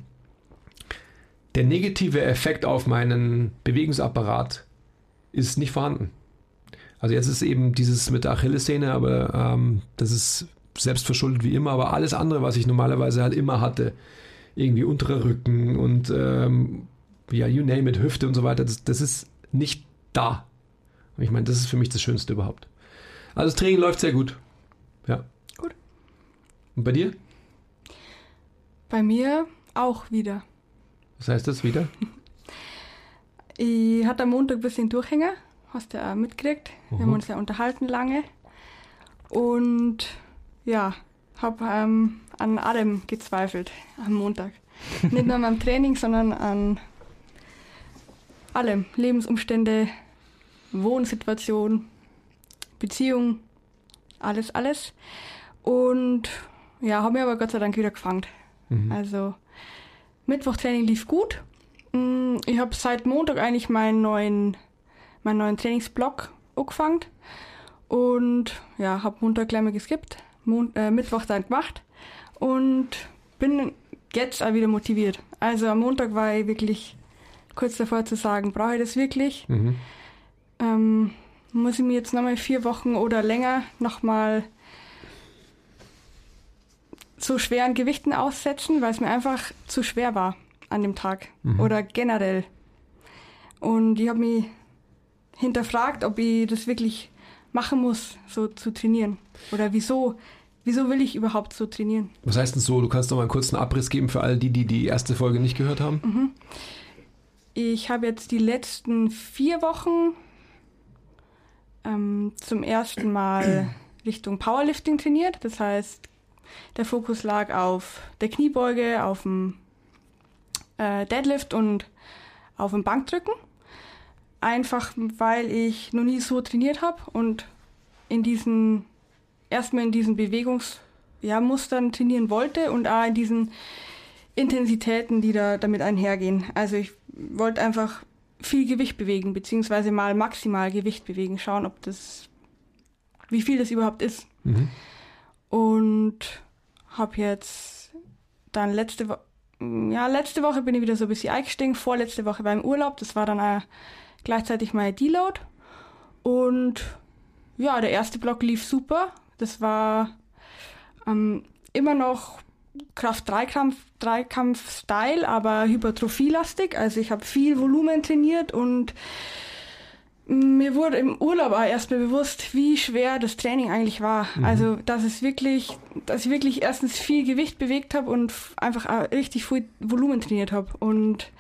[SPEAKER 1] der negative Effekt auf meinen Bewegungsapparat ist nicht vorhanden. Also jetzt ist eben dieses mit der Achillessehne, aber ähm, das ist selbstverschuldet wie immer, aber alles andere, was ich normalerweise halt immer hatte, irgendwie unterer Rücken und ähm, ja, you name it, Hüfte und so weiter, das, das ist nicht da. Und ich meine, das ist für mich das Schönste überhaupt. Also das Training läuft sehr gut. Ja.
[SPEAKER 3] Gut.
[SPEAKER 1] Und bei dir?
[SPEAKER 3] Bei mir auch wieder.
[SPEAKER 1] Was heißt das wieder?
[SPEAKER 3] Ich hatte am Montag ein bisschen Durchhänger, hast du ja auch mitgekriegt. Wir haben uns ja unterhalten lange. Und ja, habe ähm, an allem gezweifelt am Montag. Nicht nur am Training, sondern an allem. Lebensumstände, Wohnsituation, Beziehung, alles, alles. Und ja, habe mir aber Gott sei Dank wieder gefangen.
[SPEAKER 1] Mhm.
[SPEAKER 3] Also Mittwochtraining lief gut. Mm, Ich habe seit Montag eigentlich meinen neuen, meinen neuen Trainingsblock angefangen. Und ja, habe Montag gleich mal geskippt, Mon äh, Mittwoch dann gemacht und bin jetzt auch wieder motiviert. Also am Montag war ich wirklich kurz davor zu sagen, brauche ich das wirklich?
[SPEAKER 1] Mhm.
[SPEAKER 3] Ähm, muss ich mir jetzt nochmal vier Wochen oder länger nochmal so schweren Gewichten aussetzen, weil es mir einfach zu schwer war an dem Tag
[SPEAKER 1] Mhm.
[SPEAKER 3] oder generell. Und ich habe mich hinterfragt, ob ich das wirklich machen muss, so zu trainieren. Oder wieso, wieso will ich überhaupt so trainieren?
[SPEAKER 1] Was heißt denn so? Du kannst noch mal einen kurzen Abriss geben für all die, die die erste Folge nicht gehört haben.
[SPEAKER 3] Ich habe jetzt die letzten vier Wochen ähm, zum ersten Mal Richtung Powerlifting trainiert. Das heißt, der Fokus lag auf der Kniebeuge, auf dem äh, Deadlift und auf dem Bankdrücken. Einfach weil ich noch nie so trainiert habe und in diesen erstmal in diesen Bewegungsmustern ja, trainieren wollte und auch in diesen Intensitäten, die da damit einhergehen. Also ich wollte einfach viel Gewicht bewegen, beziehungsweise mal maximal Gewicht bewegen, schauen, ob das, wie viel das überhaupt ist.
[SPEAKER 1] Mhm.
[SPEAKER 3] Und habe jetzt dann letzte Woche, ja, letzte Woche bin ich wieder so ein bisschen eingestiegen, vorletzte Woche war im Urlaub, das war dann auch gleichzeitig mein Deload. Und ja, der erste Block lief super. Das war ähm, immer noch Kraft-Dreikampf, Dreikampf-Style, aber hypertrophielastig. Also ich habe viel Volumen trainiert und mir wurde im Urlaub auch erstmal bewusst, wie schwer das Training eigentlich war. Mhm. Also, dass es wirklich, dass ich wirklich erstens viel Gewicht bewegt habe und einfach auch richtig viel Volumen trainiert habe. Und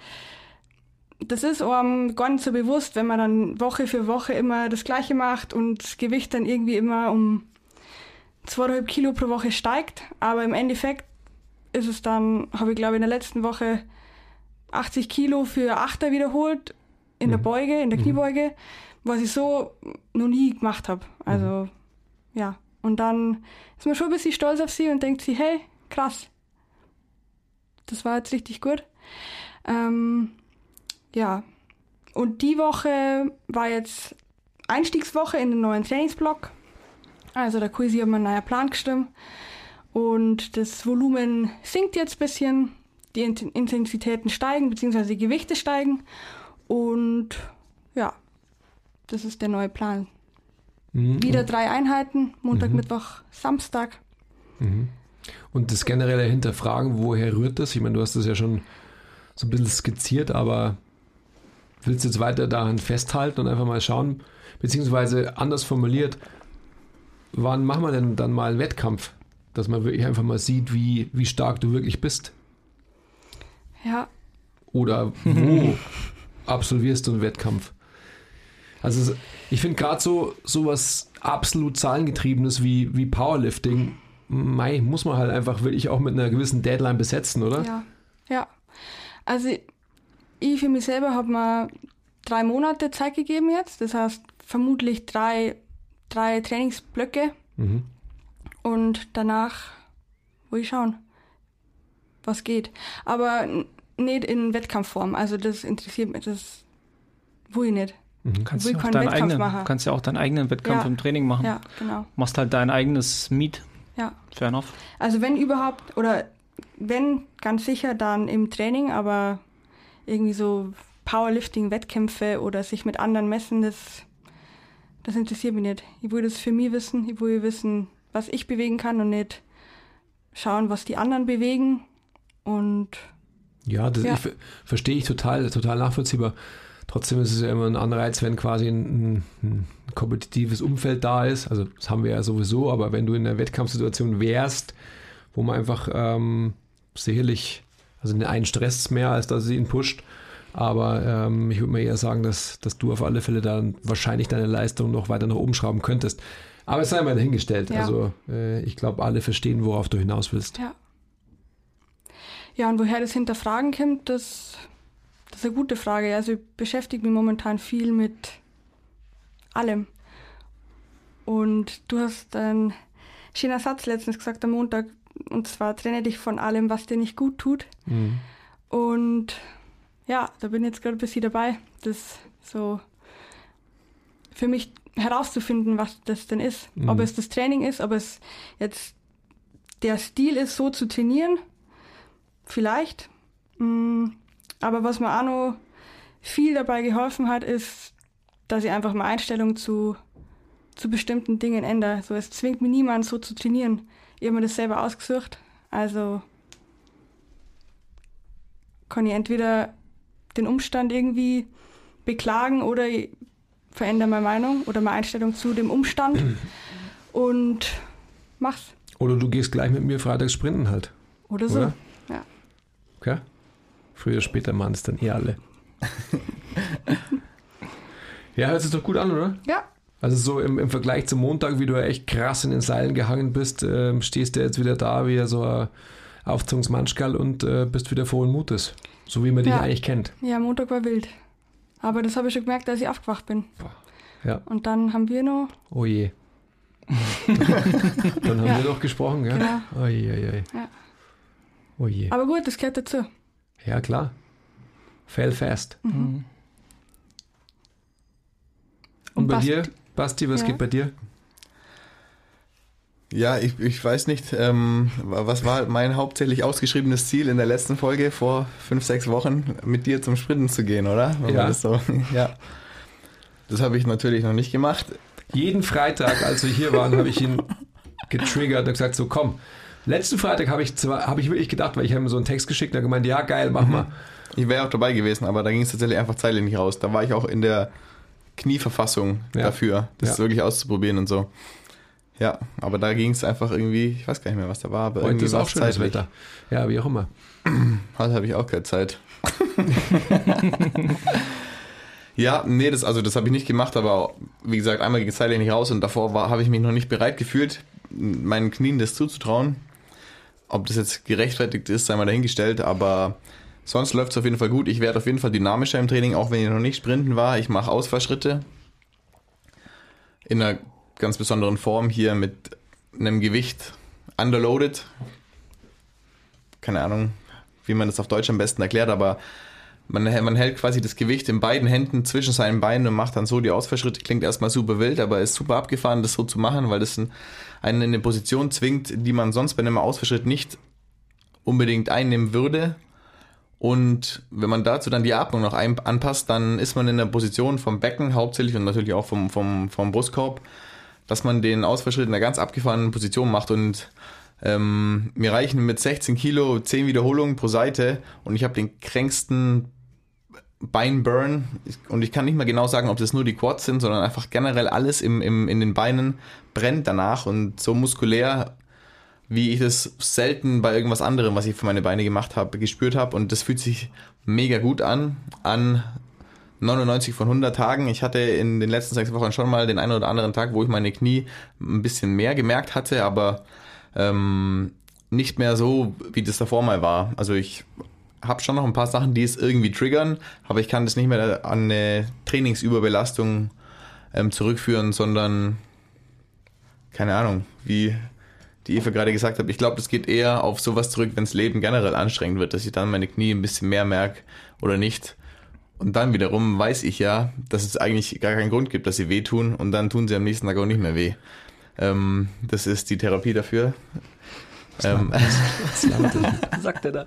[SPEAKER 3] das ist einem gar nicht so bewusst, wenn man dann Woche für Woche immer das Gleiche macht und das Gewicht dann irgendwie immer um zweieinhalb Kilo pro Woche steigt. Aber im Endeffekt ist es dann, habe ich glaube in der letzten Woche 80 Kilo für Achter wiederholt in mhm. der Beuge, in der mhm. Kniebeuge, was ich so noch nie gemacht habe. Also mhm. ja. Und dann ist man schon ein bisschen stolz auf sie und denkt sie, hey, krass. Das war jetzt richtig gut. Ähm, ja. Und die Woche war jetzt Einstiegswoche in den neuen Trainingsblock. Also der Quizy hat mir einen neuen Plan gestimmt. Und das Volumen sinkt jetzt ein bisschen, die Intensitäten steigen, beziehungsweise die Gewichte steigen. Und ja, das ist der neue Plan. Mhm. Wieder drei Einheiten, Montag, mhm. Mittwoch, Samstag.
[SPEAKER 1] Mhm. Und das generelle Hinterfragen, woher rührt das? Ich meine, du hast das ja schon so ein bisschen skizziert, aber willst du jetzt weiter daran festhalten und einfach mal schauen, beziehungsweise anders formuliert, wann machen wir denn dann mal einen Wettkampf, dass man wirklich einfach mal sieht, wie, wie stark du wirklich bist?
[SPEAKER 3] Ja.
[SPEAKER 1] Oder wo absolvierst du einen Wettkampf? Also ich finde gerade so was absolut zahlengetriebenes wie, wie Powerlifting, mei, muss man halt einfach wirklich auch mit einer gewissen Deadline besetzen, oder?
[SPEAKER 3] Ja, ja. Also ich für mich selber habe mir drei Monate Zeit gegeben jetzt. Das heißt vermutlich drei, drei Trainingsblöcke. Mhm. Und danach will ich schauen, was geht. Aber nicht in Wettkampfform. Also das interessiert mich, das will ich nicht.
[SPEAKER 4] Mhm. Kannst, du auch deinen eigenen, machen. kannst ja auch deinen eigenen Wettkampf ja. im Training machen.
[SPEAKER 3] Ja, genau.
[SPEAKER 4] Machst halt dein eigenes Meet.
[SPEAKER 3] Ja.
[SPEAKER 4] Fair enough.
[SPEAKER 3] Also wenn überhaupt, oder wenn, ganz sicher dann im Training, aber irgendwie so Powerlifting-Wettkämpfe oder sich mit anderen messen, das, das interessiert mich nicht. Ich will das für mich wissen, ich will wissen, was ich bewegen kann und nicht schauen, was die anderen bewegen. Und
[SPEAKER 1] ja, das ja. Ich, verstehe ich total, total nachvollziehbar. Trotzdem ist es ja immer ein Anreiz, wenn quasi ein, ein, kompetitives Umfeld da ist. Also das haben wir ja sowieso, aber wenn du in einer Wettkampfsituation wärst, wo man einfach ähm, sicherlich, also einen stresst mehr, als dass sie ihn pusht. Aber ähm, ich würde mir eher sagen, dass, dass du auf alle Fälle dann wahrscheinlich deine Leistung noch weiter nach oben schrauben könntest. Aber es sei mal dahingestellt. Ja. Also äh, ich glaube, alle verstehen, worauf du hinaus willst.
[SPEAKER 3] Ja. Ja, und woher das Hinterfragen kommt, das das ist eine gute Frage. Also ich beschäftige mich momentan viel mit allem. Und du hast einen schönen Satz letztens gesagt am Montag, und zwar trenne dich von allem, was dir nicht gut tut. Mhm. Und ja, da bin ich jetzt gerade ein bisschen dabei, das so für mich herauszufinden, was das denn ist. Mhm. Ob es das Training ist, ob es jetzt der Stil ist, so zu trainieren. Vielleicht. Mhm. Aber was mir auch noch viel dabei geholfen hat, ist, dass ich einfach meine Einstellung zu, zu bestimmten Dingen ändere. So, es zwingt mir niemand so zu trainieren. Ich habe mir das selber ausgesucht. Also kann ich entweder den Umstand irgendwie beklagen oder ich verändere meine Meinung oder meine Einstellung zu dem Umstand und mach's.
[SPEAKER 1] Oder du gehst gleich mit mir freitags sprinten halt.
[SPEAKER 3] Oder so. Oder? Ja.
[SPEAKER 1] Okay. Früher, später machen es dann eh alle. ja, hört sich doch gut an, oder?
[SPEAKER 3] Ja.
[SPEAKER 1] Also so im, im Vergleich zum Montag, wie du ja echt krass in den Seilen gehangen bist, ähm, stehst du jetzt wieder da wie so ein Aufzungsmanschkal und äh, bist wieder frohen Mutes. So wie man ja. dich eigentlich kennt.
[SPEAKER 3] Ja, Montag war wild. Aber das habe ich schon gemerkt, als ich aufgewacht bin.
[SPEAKER 1] Ja.
[SPEAKER 3] Und dann haben wir noch.
[SPEAKER 1] Oh je. dann haben ja. wir doch gesprochen, gell? Genau. Oh je, oh je. Ja. Oh je.
[SPEAKER 3] Aber gut, das gehört dazu.
[SPEAKER 1] Ja, klar. Fail fast. Mhm. Und, Und bei Basti, dir, Basti, was ja. geht bei dir?
[SPEAKER 2] Ja, ich, ich weiß nicht, ähm, was war mein hauptsächlich ausgeschriebenes Ziel in der letzten Folge vor fünf, sechs Wochen, mit dir zum Sprinten zu gehen, oder?
[SPEAKER 1] War ja.
[SPEAKER 2] So? ja. Das habe ich natürlich noch nicht gemacht.
[SPEAKER 1] Jeden Freitag, als wir hier waren, habe ich ihn getriggert und gesagt, so komm. Letzten Freitag habe ich zwar, habe ich wirklich gedacht, weil ich habe ihm so einen Text geschickt und er gemeint, ja geil, mach mal.
[SPEAKER 2] Ich wäre auch dabei gewesen, aber da ging es tatsächlich einfach zeitlich nicht raus. Da war ich auch in der Knieverfassung
[SPEAKER 1] Ja.
[SPEAKER 2] dafür, das
[SPEAKER 1] Ja.
[SPEAKER 2] wirklich auszuprobieren und so. Ja, aber da ging es einfach irgendwie, ich weiß gar nicht mehr, was da war, aber
[SPEAKER 1] Heute
[SPEAKER 2] irgendwie
[SPEAKER 1] ist
[SPEAKER 2] war
[SPEAKER 1] auch
[SPEAKER 2] es
[SPEAKER 1] schönes
[SPEAKER 2] zeitlich.
[SPEAKER 1] Wetter. Ja, wie auch immer.
[SPEAKER 2] Heute habe ich auch keine Zeit. ja, nee, das, also das habe ich nicht gemacht, aber wie gesagt, einmal ging es zeitlich nicht raus und davor war- habe ich mich noch nicht bereit gefühlt, meinen Knien das zuzutrauen. Ob das jetzt gerechtfertigt ist, sei mal dahingestellt, aber sonst läuft es auf jeden Fall gut. Ich werde auf jeden Fall dynamischer im Training, auch wenn ich noch nicht sprinten war. Ich mache Ausfallschritte in einer ganz besonderen Form hier mit einem Gewicht underloaded. Keine Ahnung, wie man das auf Deutsch am besten erklärt, aber man, man hält quasi das Gewicht in beiden Händen zwischen seinen Beinen und macht dann so die Ausfallschritte. Klingt erstmal super wild, aber ist super abgefahren, das so zu machen, weil das einen in eine Position zwingt, die man sonst bei einem Ausfallschritt nicht unbedingt einnehmen würde. Und wenn man dazu dann die Atmung noch ein, anpasst, dann ist man in der Position vom Becken hauptsächlich und natürlich auch vom, vom, vom Brustkorb, dass man den Ausfallschritt in einer ganz abgefahrenen Position macht und ähm, mir reichen mit 16 Kilo 10 Wiederholungen pro Seite und ich habe den kränksten Beinburn und ich kann nicht mehr genau sagen, ob das nur die Quads sind, sondern einfach generell alles im, im, in den Beinen brennt danach und so muskulär, wie ich das selten bei irgendwas anderem, was ich für meine Beine gemacht habe, gespürt habe. Und das fühlt sich mega gut an, an 99 von 100 Tagen. Ich hatte in den letzten sechs Wochen schon mal den einen oder anderen Tag, wo ich meine Knie ein bisschen mehr gemerkt hatte, aber ähm, nicht mehr so, wie das davor mal war. Also ich habe schon noch ein paar Sachen, die es irgendwie triggern, aber ich kann das nicht mehr an eine Trainingsüberbelastung ähm, zurückführen, sondern keine Ahnung, wie die Eva gerade gesagt hat, ich glaube, das geht eher auf sowas zurück, wenn das Leben generell anstrengend wird, dass ich dann meine Knie ein bisschen mehr merke oder nicht. Und dann wiederum weiß ich ja, dass es eigentlich gar keinen Grund gibt, dass sie wehtun und dann tun sie am nächsten Tag auch nicht mehr weh. Ähm, das ist die Therapie dafür. Ähm,
[SPEAKER 4] sagt er da.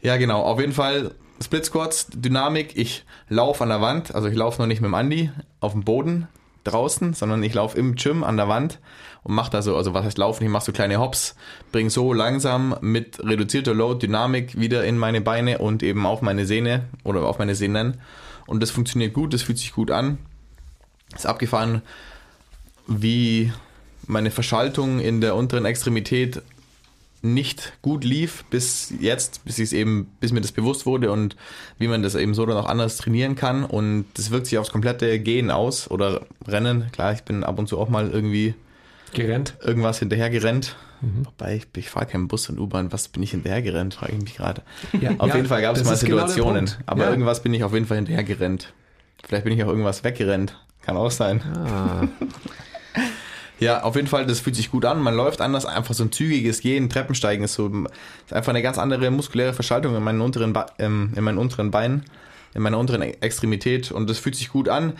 [SPEAKER 2] ja, genau. Auf jeden Fall Split Squats, Dynamik. Ich laufe an der Wand, also ich laufe noch nicht mit dem Andi auf dem Boden draußen, sondern ich laufe im Gym an der Wand und mache da so, also was heißt laufen, ich mache so kleine Hops, bring so langsam mit reduzierter Load Dynamik wieder in meine Beine und eben auf meine Sehne oder auf meine Sehnen. Und das funktioniert gut, das fühlt sich gut an. Ist abgefahren, wie meine Verschaltung in der unteren Extremität nicht gut lief bis jetzt, bis ich es eben, bis mir das bewusst wurde und wie man das eben so dann auch anders trainieren kann und das wirkt sich aufs komplette Gehen aus oder Rennen. Klar, ich bin ab und zu auch mal irgendwie
[SPEAKER 1] Gerennt.
[SPEAKER 2] irgendwas hinterhergerannt. Wobei ich, ich fahre keinen Bus und U-Bahn, was bin ich hinterhergerannt, frage ich mich gerade.
[SPEAKER 1] Ja,
[SPEAKER 2] Auf
[SPEAKER 1] ja,
[SPEAKER 2] jeden Fall gab es mal
[SPEAKER 1] genau
[SPEAKER 2] Situationen,
[SPEAKER 1] Punkt.
[SPEAKER 2] aber
[SPEAKER 1] Ja.
[SPEAKER 2] irgendwas bin ich auf jeden Fall hinterhergerannt. Vielleicht bin ich auch irgendwas weggerannt. Kann auch sein.
[SPEAKER 1] Ah,
[SPEAKER 2] Ja, auf jeden Fall, das fühlt sich gut an. Man läuft anders, einfach so ein zügiges Gehen, Treppensteigen ist so ist einfach eine ganz andere muskuläre Verschaltung in meinen unteren, ähm, in meinen unteren Beinen, in meiner unteren Extremität und das fühlt sich gut an.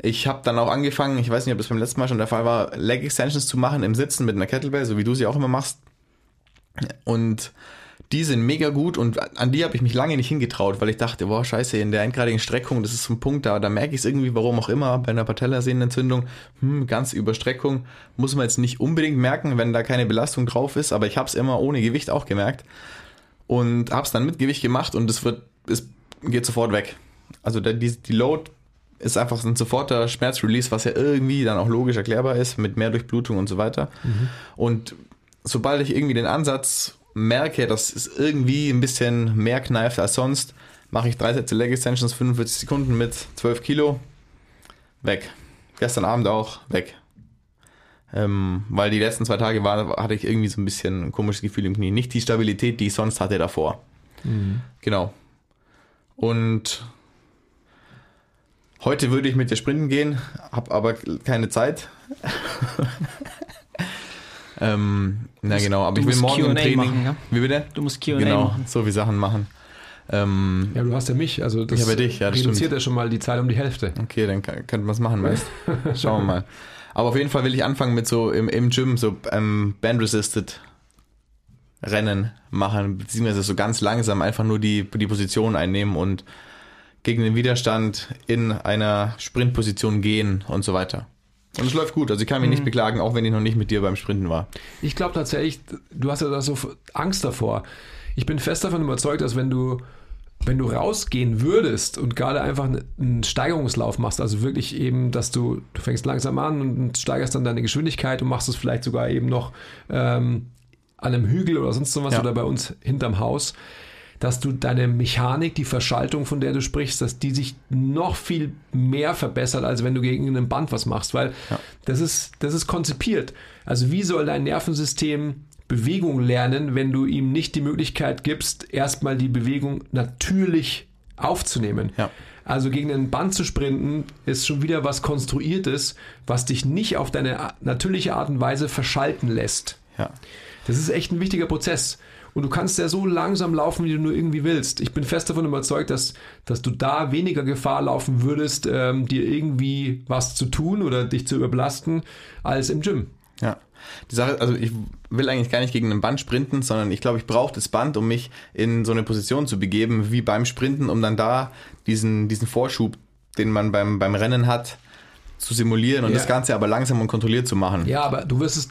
[SPEAKER 2] Ich habe dann auch angefangen, ich weiß nicht, ob das beim letzten Mal schon der Fall war, Leg Extensions zu machen im Sitzen mit einer Kettlebell, so wie du sie auch immer machst. Und die sind mega gut und an die habe ich mich lange nicht hingetraut, weil ich dachte, boah, scheiße, in der endgradigen Streckung, das ist so ein Punkt, da, da merke ich es irgendwie, warum auch immer, bei einer Patellasehnenentzündung, hm, ganz Überstreckung, muss man jetzt nicht unbedingt merken, wenn da keine Belastung drauf ist, aber ich habe es immer ohne Gewicht auch gemerkt und habe es dann mit Gewicht gemacht und es wird, es geht sofort weg. Also der, die, die Load ist einfach ein soforter Schmerzrelease, was ja irgendwie dann auch logisch erklärbar ist, mit mehr Durchblutung und so weiter. Und sobald ich irgendwie den Ansatz merke, dass es irgendwie ein bisschen mehr kneift als sonst, mache ich drei Sätze Leg Extensions, 45 Sekunden mit 12 Kilo, weg. Gestern Abend auch, weg. Ähm, weil die letzten zwei Tage war, hatte ich irgendwie so ein bisschen ein komisches Gefühl im Knie. Nicht die Stabilität, die ich sonst hatte davor. Genau. Und heute würde ich mit dir sprinten gehen, habe aber keine Zeit. ähm, na genau, aber
[SPEAKER 4] du
[SPEAKER 2] ich will
[SPEAKER 4] musst
[SPEAKER 2] morgen im
[SPEAKER 4] Q&A
[SPEAKER 2] Training.
[SPEAKER 4] machen, ja?
[SPEAKER 2] Wie bitte?
[SPEAKER 4] Du musst Q&A
[SPEAKER 2] Genau,
[SPEAKER 4] machen.
[SPEAKER 2] so wie Sachen machen. Ähm,
[SPEAKER 1] ja, du hast ja mich, also das
[SPEAKER 2] Ich habe dich, ja, das
[SPEAKER 1] reduziert
[SPEAKER 2] stimmt.
[SPEAKER 1] ja schon mal die Zeit um die Hälfte.
[SPEAKER 2] Okay, dann kann- könnte man es machen, weißt Schauen wir mal. Aber auf jeden Fall will ich anfangen mit so im, im Gym so ähm, Band-Resisted Rennen machen, beziehungsweise so ganz langsam einfach nur die, die Position einnehmen und gegen den Widerstand in einer Sprintposition gehen und so weiter. Und es läuft gut. Also ich kann mich nicht beklagen, auch wenn ich noch nicht mit dir beim Sprinten war.
[SPEAKER 1] Ich glaube tatsächlich, du hast ja da so Angst davor. Ich bin fest davon überzeugt, dass wenn du, wenn du rausgehen würdest und gerade einfach einen Steigerungslauf machst, also wirklich eben, dass du, du fängst langsam an und steigerst dann deine Geschwindigkeit und machst es vielleicht sogar eben noch ähm, an einem Hügel oder sonst sowas
[SPEAKER 2] Ja.
[SPEAKER 1] oder bei uns hinterm Haus, dass du deine Mechanik, die Verschaltung, von der du sprichst, dass die sich noch viel mehr verbessert, als wenn du gegen ein Band was machst, weil das, ist, das ist konzipiert. Also wie soll dein Nervensystem Bewegung lernen, wenn du ihm nicht die Möglichkeit gibst, erstmal die Bewegung natürlich aufzunehmen?
[SPEAKER 2] Ja.
[SPEAKER 1] Also gegen ein Band zu sprinten, ist schon wieder was Konstruiertes, was dich nicht auf deine natürliche Art und Weise verschalten lässt.
[SPEAKER 2] Ja.
[SPEAKER 1] Das ist echt ein wichtiger Prozess. Und du kannst ja so langsam laufen, wie du nur irgendwie willst. Ich bin fest davon überzeugt, dass, dass du da weniger Gefahr laufen würdest, ähm, dir irgendwie was zu tun oder dich zu überbelasten, als im Gym.
[SPEAKER 2] Ja. Die Sache, also ich will eigentlich gar nicht gegen ein Band sprinten, sondern ich glaube, ich brauche das Band, um mich in so eine Position zu begeben, wie beim Sprinten, um dann da diesen, diesen Vorschub, den man beim, beim Rennen hat, zu simulieren und
[SPEAKER 1] Ja.
[SPEAKER 2] das Ganze aber langsam und kontrolliert zu machen.
[SPEAKER 1] Ja, aber du wirst es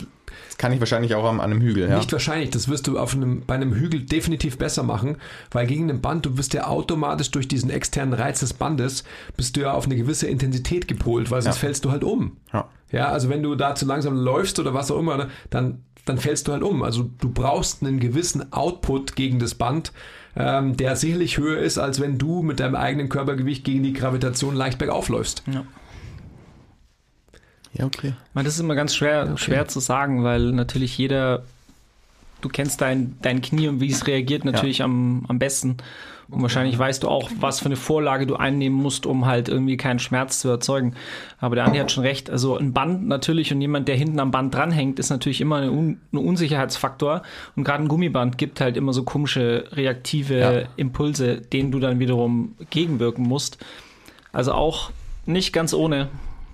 [SPEAKER 2] Das kann ich wahrscheinlich auch am, an einem Hügel. Ja.
[SPEAKER 1] nicht wahrscheinlich, das wirst du auf einem, bei einem Hügel definitiv besser machen, weil gegen ein Band, du wirst ja automatisch durch diesen externen Reiz des Bandes, bist du ja auf eine gewisse Intensität gepolt, weil sonst
[SPEAKER 2] Ja.
[SPEAKER 1] fällst du halt um.
[SPEAKER 2] Ja.
[SPEAKER 1] Ja, also wenn du da zu langsam läufst oder was auch immer, dann, dann fällst du halt um. Also du brauchst einen gewissen Output gegen das Band, ähm, der sicherlich höher ist, als wenn du mit deinem eigenen Körpergewicht gegen die Gravitation leicht bergauf läufst.
[SPEAKER 2] ja, okay.
[SPEAKER 4] Man, das ist immer ganz schwer, schwer zu sagen, weil natürlich jeder, du kennst dein, dein Knie und wie es reagiert natürlich am, am besten. Und wahrscheinlich weißt du auch, was für eine Vorlage du einnehmen musst, um halt irgendwie keinen Schmerz zu erzeugen. Aber der Andi hat schon recht. Also ein Band natürlich und jemand, der hinten am Band dranhängt, ist natürlich immer ein, Un Unsicherheitsfaktor. Und gerade ein Gummiband gibt halt immer so komische reaktive
[SPEAKER 2] Ja.
[SPEAKER 4] Impulse, denen du dann wiederum gegenwirken musst. Also auch nicht ganz ohne.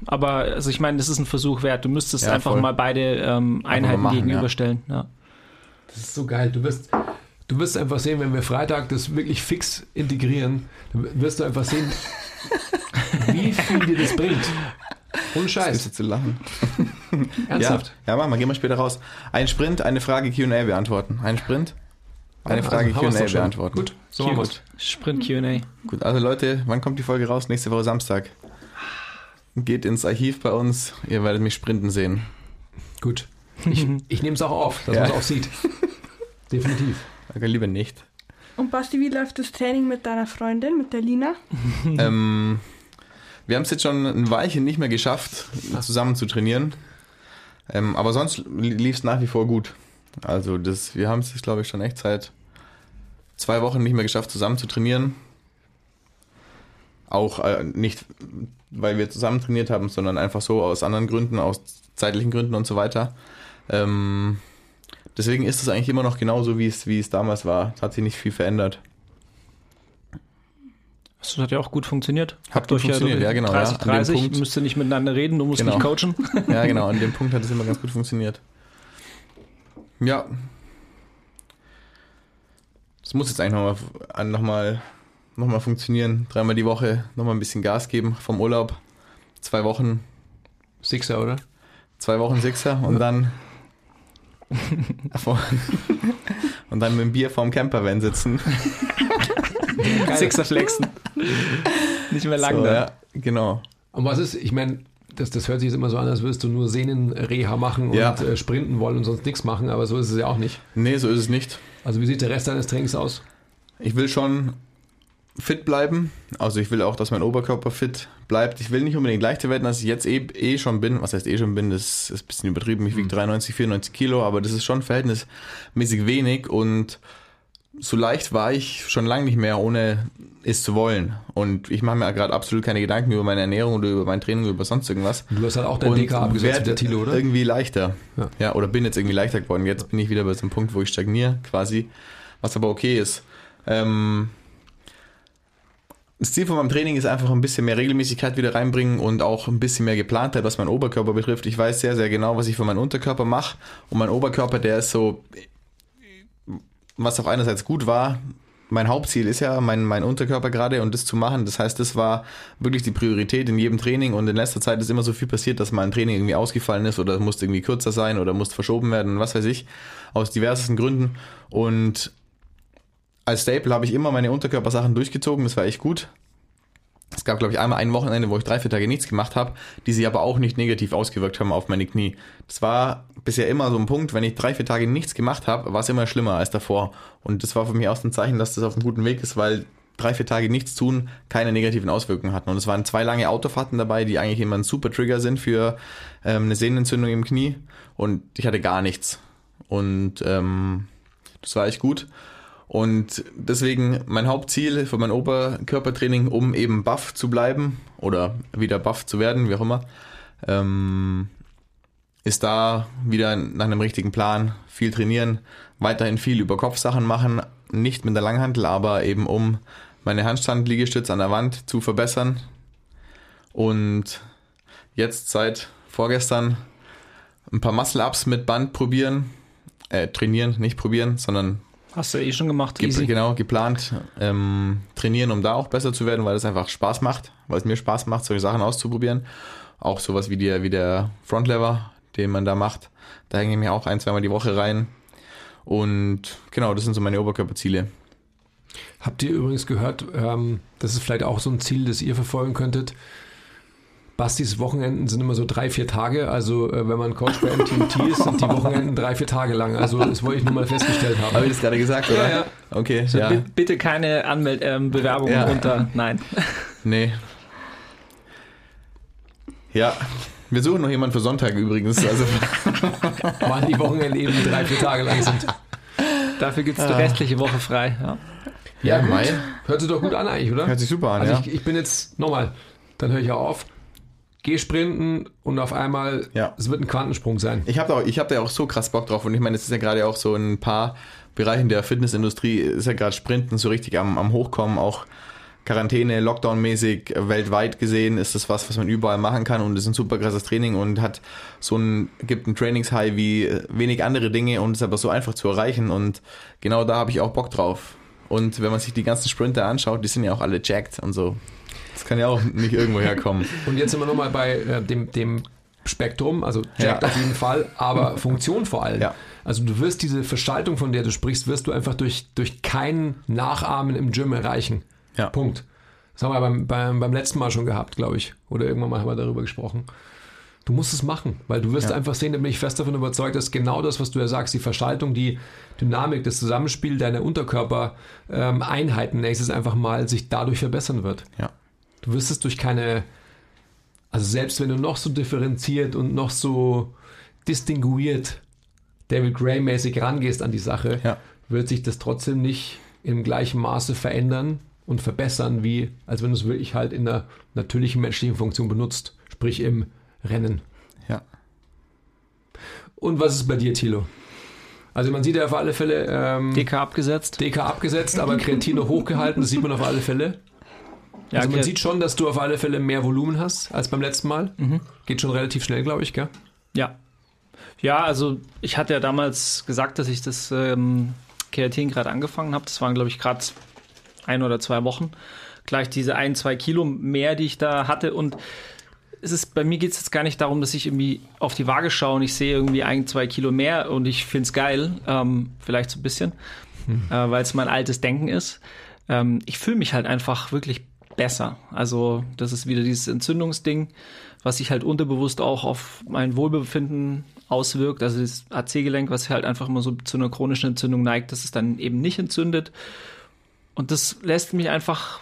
[SPEAKER 4] Aber also ich meine, das ist ein Versuch wert. Du müsstest
[SPEAKER 2] Ja,
[SPEAKER 4] einfach
[SPEAKER 2] voll.
[SPEAKER 4] mal beide ähm, Einheiten
[SPEAKER 2] machen,
[SPEAKER 4] gegenüberstellen. Ja.
[SPEAKER 1] Das ist so geil. Du wirst, du wirst einfach sehen, wenn wir Freitag das wirklich fix integrieren, dann wirst du einfach sehen, wie viel dir das bringt. Ohne Scheiß.
[SPEAKER 2] jetzt zu lachen.
[SPEAKER 1] Ernsthaft.
[SPEAKER 2] Ja, ja, machen wir, gehen wir später raus. Ein Sprint, eine Frage Q&A beantworten. Ein Sprint, eine Frage
[SPEAKER 1] Also, haben wir's
[SPEAKER 2] Q&A
[SPEAKER 1] schon.
[SPEAKER 2] beantworten.
[SPEAKER 1] Gut, so.
[SPEAKER 4] Gut. Sprint QA.
[SPEAKER 2] Gut, also Leute, wann kommt die Folge raus? Nächste Woche Samstag. Geht ins Archiv bei uns, ihr werdet mich sprinten sehen.
[SPEAKER 1] Gut. Ich, ich nehme es auch auf, dass
[SPEAKER 2] Ja.
[SPEAKER 1] man es auch sieht. Definitiv.
[SPEAKER 2] Okay, lieber nicht.
[SPEAKER 3] Und Basti, wie läuft das Training mit deiner Freundin, mit der Lina?
[SPEAKER 2] ähm, wir haben es jetzt schon ein Weilchen nicht mehr geschafft, zusammen zu trainieren. Ähm, aber sonst lief es nach wie vor gut. Also das, wir haben es, glaube ich, schon echt seit zwei Wochen nicht mehr geschafft, zusammen zu trainieren. Auch äh, nicht, weil wir zusammen trainiert haben, sondern einfach so aus anderen Gründen, aus zeitlichen Gründen und so weiter. Ähm, deswegen ist es eigentlich immer noch genauso, wie es, wie es damals war. Es hat sich nicht viel verändert.
[SPEAKER 4] Das hat ja auch gut funktioniert.
[SPEAKER 2] Hat gut funktioniert, ja, genau, ja.
[SPEAKER 4] 30,
[SPEAKER 2] An dem
[SPEAKER 4] 30,
[SPEAKER 2] Punkt-
[SPEAKER 4] müsst ihr nicht miteinander reden, du musst
[SPEAKER 2] Genau.
[SPEAKER 4] mich coachen.
[SPEAKER 2] Ja, genau, an dem Punkt hat es immer ganz gut funktioniert. Ja. Es muss jetzt eigentlich nochmal noch mal, noch mal funktionieren. Dreimal die Woche nochmal ein bisschen Gas geben vom Urlaub. Zwei Wochen,
[SPEAKER 1] Sixer, oder?
[SPEAKER 2] zwei Wochen Sixer und dann und dann mit dem Bier vorm Campervan sitzen.
[SPEAKER 4] Sixer flexen. nicht mehr lang
[SPEAKER 2] So,
[SPEAKER 4] da.
[SPEAKER 2] ja, genau.
[SPEAKER 1] Und was ist, ich meine, das, das hört sich jetzt immer so an, als würdest du nur Sehnenreha machen und
[SPEAKER 2] Ja.
[SPEAKER 1] äh, sprinten wollen und sonst nichts machen, aber so ist es ja auch nicht.
[SPEAKER 2] Nee, so ist es nicht.
[SPEAKER 1] Also wie sieht der Rest deines Trainings aus?
[SPEAKER 2] Ich will schon fit bleiben. Also ich will auch, dass mein Oberkörper fit bleibt. Ich will nicht unbedingt leichter werden, als ich jetzt eh, eh schon bin. Was heißt eh schon bin? Das ist ein bisschen übertrieben. Ich wiege 93, 94 Kilo, aber das ist schon verhältnismäßig wenig und so leicht war ich schon lange nicht mehr, ohne es zu wollen. Und ich mache mir gerade absolut keine Gedanken über meine Ernährung oder über mein Training oder über sonst irgendwas.
[SPEAKER 1] Du hast halt auch dein DK abgesetzt der Tilo, oder?
[SPEAKER 2] Irgendwie leichter.
[SPEAKER 1] Ja.
[SPEAKER 2] Ja. oder bin jetzt irgendwie leichter geworden. Jetzt bin ich wieder bei so einem Punkt, wo ich stagniere, quasi. Was aber okay ist. Ähm, das Ziel von meinem Training ist einfach ein bisschen mehr Regelmäßigkeit wieder reinbringen und auch ein bisschen mehr Geplantheit, was meinen Oberkörper betrifft. Ich weiß sehr, sehr genau, was ich für meinen Unterkörper mache. Und mein Oberkörper, der ist so, was auch einerseits gut war, mein Hauptziel ist ja mein, mein Unterkörper gerade und das zu machen. Das heißt, das war wirklich die Priorität in jedem Training und in letzter Zeit ist immer so viel passiert, dass mal ein Training irgendwie ausgefallen ist oder musste irgendwie kürzer sein oder musste verschoben werden, was weiß ich, aus diversesten Gründen. Und als Staple habe ich immer meine Unterkörpersachen durchgezogen, das war echt gut. Es gab, glaube ich, einmal ein Wochenende, wo ich drei, vier Tage nichts gemacht habe, die sich aber auch nicht negativ ausgewirkt haben auf meine Knie. Das war bisher immer so ein Punkt, wenn ich drei, vier Tage nichts gemacht habe, war es immer schlimmer als davor. Und das war für mich auch ein Zeichen, dass das auf einem guten Weg ist, weil drei, vier Tage nichts tun keine negativen Auswirkungen hatten. Und es waren zwei lange Autofahrten dabei, die eigentlich immer ein super Trigger sind für ähm, eine Sehnenentzündung im Knie. Und ich hatte gar nichts. Und ähm, das war echt gut. Und deswegen mein Hauptziel für mein Oberkörpertraining, um eben buff zu bleiben oder wieder buff zu werden, wie auch immer, ähm, ist da wieder nach einem richtigen Plan viel trainieren, weiterhin viel über Kopfsachen machen, nicht mit der Langhantel, aber eben um meine Handstand-Liegestütz an der Wand zu verbessern. Und jetzt seit vorgestern ein paar Muscle-Ups mit Band probieren, äh, trainieren, nicht probieren, sondern
[SPEAKER 4] Hast du eh schon gemacht,
[SPEAKER 2] Ge
[SPEAKER 4] easy.
[SPEAKER 2] Genau, geplant ähm, trainieren, um da auch besser zu werden, weil es einfach Spaß macht, weil es mir Spaß macht, solche Sachen auszuprobieren. Auch sowas wie der, wie der Frontlever, den man da macht. Da hänge ich mir auch ein, zweimal die Woche rein. Und genau, das sind so meine Oberkörperziele.
[SPEAKER 1] Habt ihr übrigens gehört, ähm, das ist vielleicht auch so ein Ziel, das ihr verfolgen könntet. Bastis Wochenenden sind immer so drei, vier Tage. Also äh, wenn man Coach bei MTMT ist, sind die Wochenenden drei, vier Tage lang. Also das wollte ich nur mal festgestellt haben.
[SPEAKER 2] Habe ich das gerade gesagt, oder?
[SPEAKER 1] Ja, ja.
[SPEAKER 2] Okay,
[SPEAKER 4] So,
[SPEAKER 2] ja.
[SPEAKER 4] bi- Bitte keine Anmeld ähm, Bewerbungen
[SPEAKER 2] Ja.
[SPEAKER 4] runter. Nein.
[SPEAKER 2] Nee. Ja. Wir suchen noch jemanden für Sonntag übrigens. Also
[SPEAKER 1] Weil die Wochenenden eben drei, vier Tage lang sind.
[SPEAKER 4] Dafür gibt es die restliche Woche frei. Ja.
[SPEAKER 1] Ja, gut.
[SPEAKER 2] Mai.
[SPEAKER 1] Hört sich doch gut an eigentlich, oder?
[SPEAKER 2] Hört sich super an,
[SPEAKER 1] Also
[SPEAKER 2] ja.
[SPEAKER 1] ich, ich bin jetzt, nochmal, dann höre ich auf, geh sprinten und auf einmal,
[SPEAKER 2] Ja.
[SPEAKER 1] es wird ein Quantensprung sein.
[SPEAKER 2] Ich habe da, ich hab da auch so krass Bock drauf und ich meine, es ist ja gerade auch so in ein paar Bereichen der Fitnessindustrie, ist ja gerade Sprinten so richtig am, am Hochkommen, auch Quarantäne, Lockdown-mäßig, äh, weltweit gesehen ist das was, was man überall machen kann und ist ein super krasses Training und hat so ein, gibt ein Trainingshigh wie äh, wenig andere Dinge und ist aber so einfach zu erreichen und genau da habe ich auch Bock drauf. Und wenn man sich die ganzen Sprinter anschaut, die sind ja auch alle jacked und so. Das kann ja auch nicht irgendwo herkommen.
[SPEAKER 1] Und jetzt sind wir nochmal bei äh, dem, dem Spektrum, also Jack
[SPEAKER 2] Ja.
[SPEAKER 1] auf jeden Fall, aber Funktion vor allem.
[SPEAKER 2] Ja.
[SPEAKER 1] Also du wirst diese Verschaltung, von der du sprichst, wirst du einfach durch, durch kein Nachahmen im Gym erreichen.
[SPEAKER 2] Ja.
[SPEAKER 1] Punkt. Das haben wir beim, beim, beim letzten Mal schon gehabt, glaube ich. Oder irgendwann mal haben wir darüber gesprochen. Du musst es machen, weil du wirst
[SPEAKER 2] Ja.
[SPEAKER 1] einfach sehen, da bin ich fest davon überzeugt, dass genau das, was du ja sagst, die Verschaltung, die Dynamik, das Zusammenspiel deiner Unterkörpereinheiten nächstes einfach mal sich dadurch verbessern wird.
[SPEAKER 2] Ja.
[SPEAKER 1] Du wirst es durch keine, also selbst wenn du noch so differenziert und noch so distinguiert David Gray-mäßig rangehst an die Sache,
[SPEAKER 2] Ja.
[SPEAKER 1] wird sich das trotzdem nicht im gleichen Maße verändern und verbessern, wie als wenn du es wirklich halt in einer natürlichen menschlichen Funktion benutzt, sprich im Rennen.
[SPEAKER 2] Ja.
[SPEAKER 1] Und was ist bei dir, Thilo? Also man sieht ja auf alle Fälle ähm,
[SPEAKER 4] DK abgesetzt.
[SPEAKER 1] DK abgesetzt, aber Kreatin noch hochgehalten, das sieht man auf alle Fälle.
[SPEAKER 4] Ja,
[SPEAKER 1] also man
[SPEAKER 4] okay.
[SPEAKER 1] sieht schon, dass du auf alle Fälle mehr Volumen hast als beim letzten Mal. Geht schon relativ schnell, glaube ich, gell?
[SPEAKER 4] Ja. Ja, also ich hatte ja damals gesagt, dass ich das ähm, Kreatin gerade angefangen habe. Das waren, glaube ich, gerade ein oder zwei Wochen. Gleich diese ein, zwei Kilo mehr, die ich da hatte. Und es ist, bei mir geht es jetzt gar nicht darum, dass ich irgendwie auf die Waage schaue und ich sehe irgendwie ein, zwei Kilo mehr und ich finde es geil. Ähm, vielleicht so ein bisschen, äh, weil es mein altes Denken ist. Ähm, ich fühle mich halt einfach wirklich besser. Also das ist wieder dieses Entzündungsding, was sich halt unterbewusst auch auf mein Wohlbefinden auswirkt. Also das AC-Gelenk, was halt einfach immer so zu einer chronischen Entzündung neigt, dass es dann eben nicht entzündet. Und das lässt mich einfach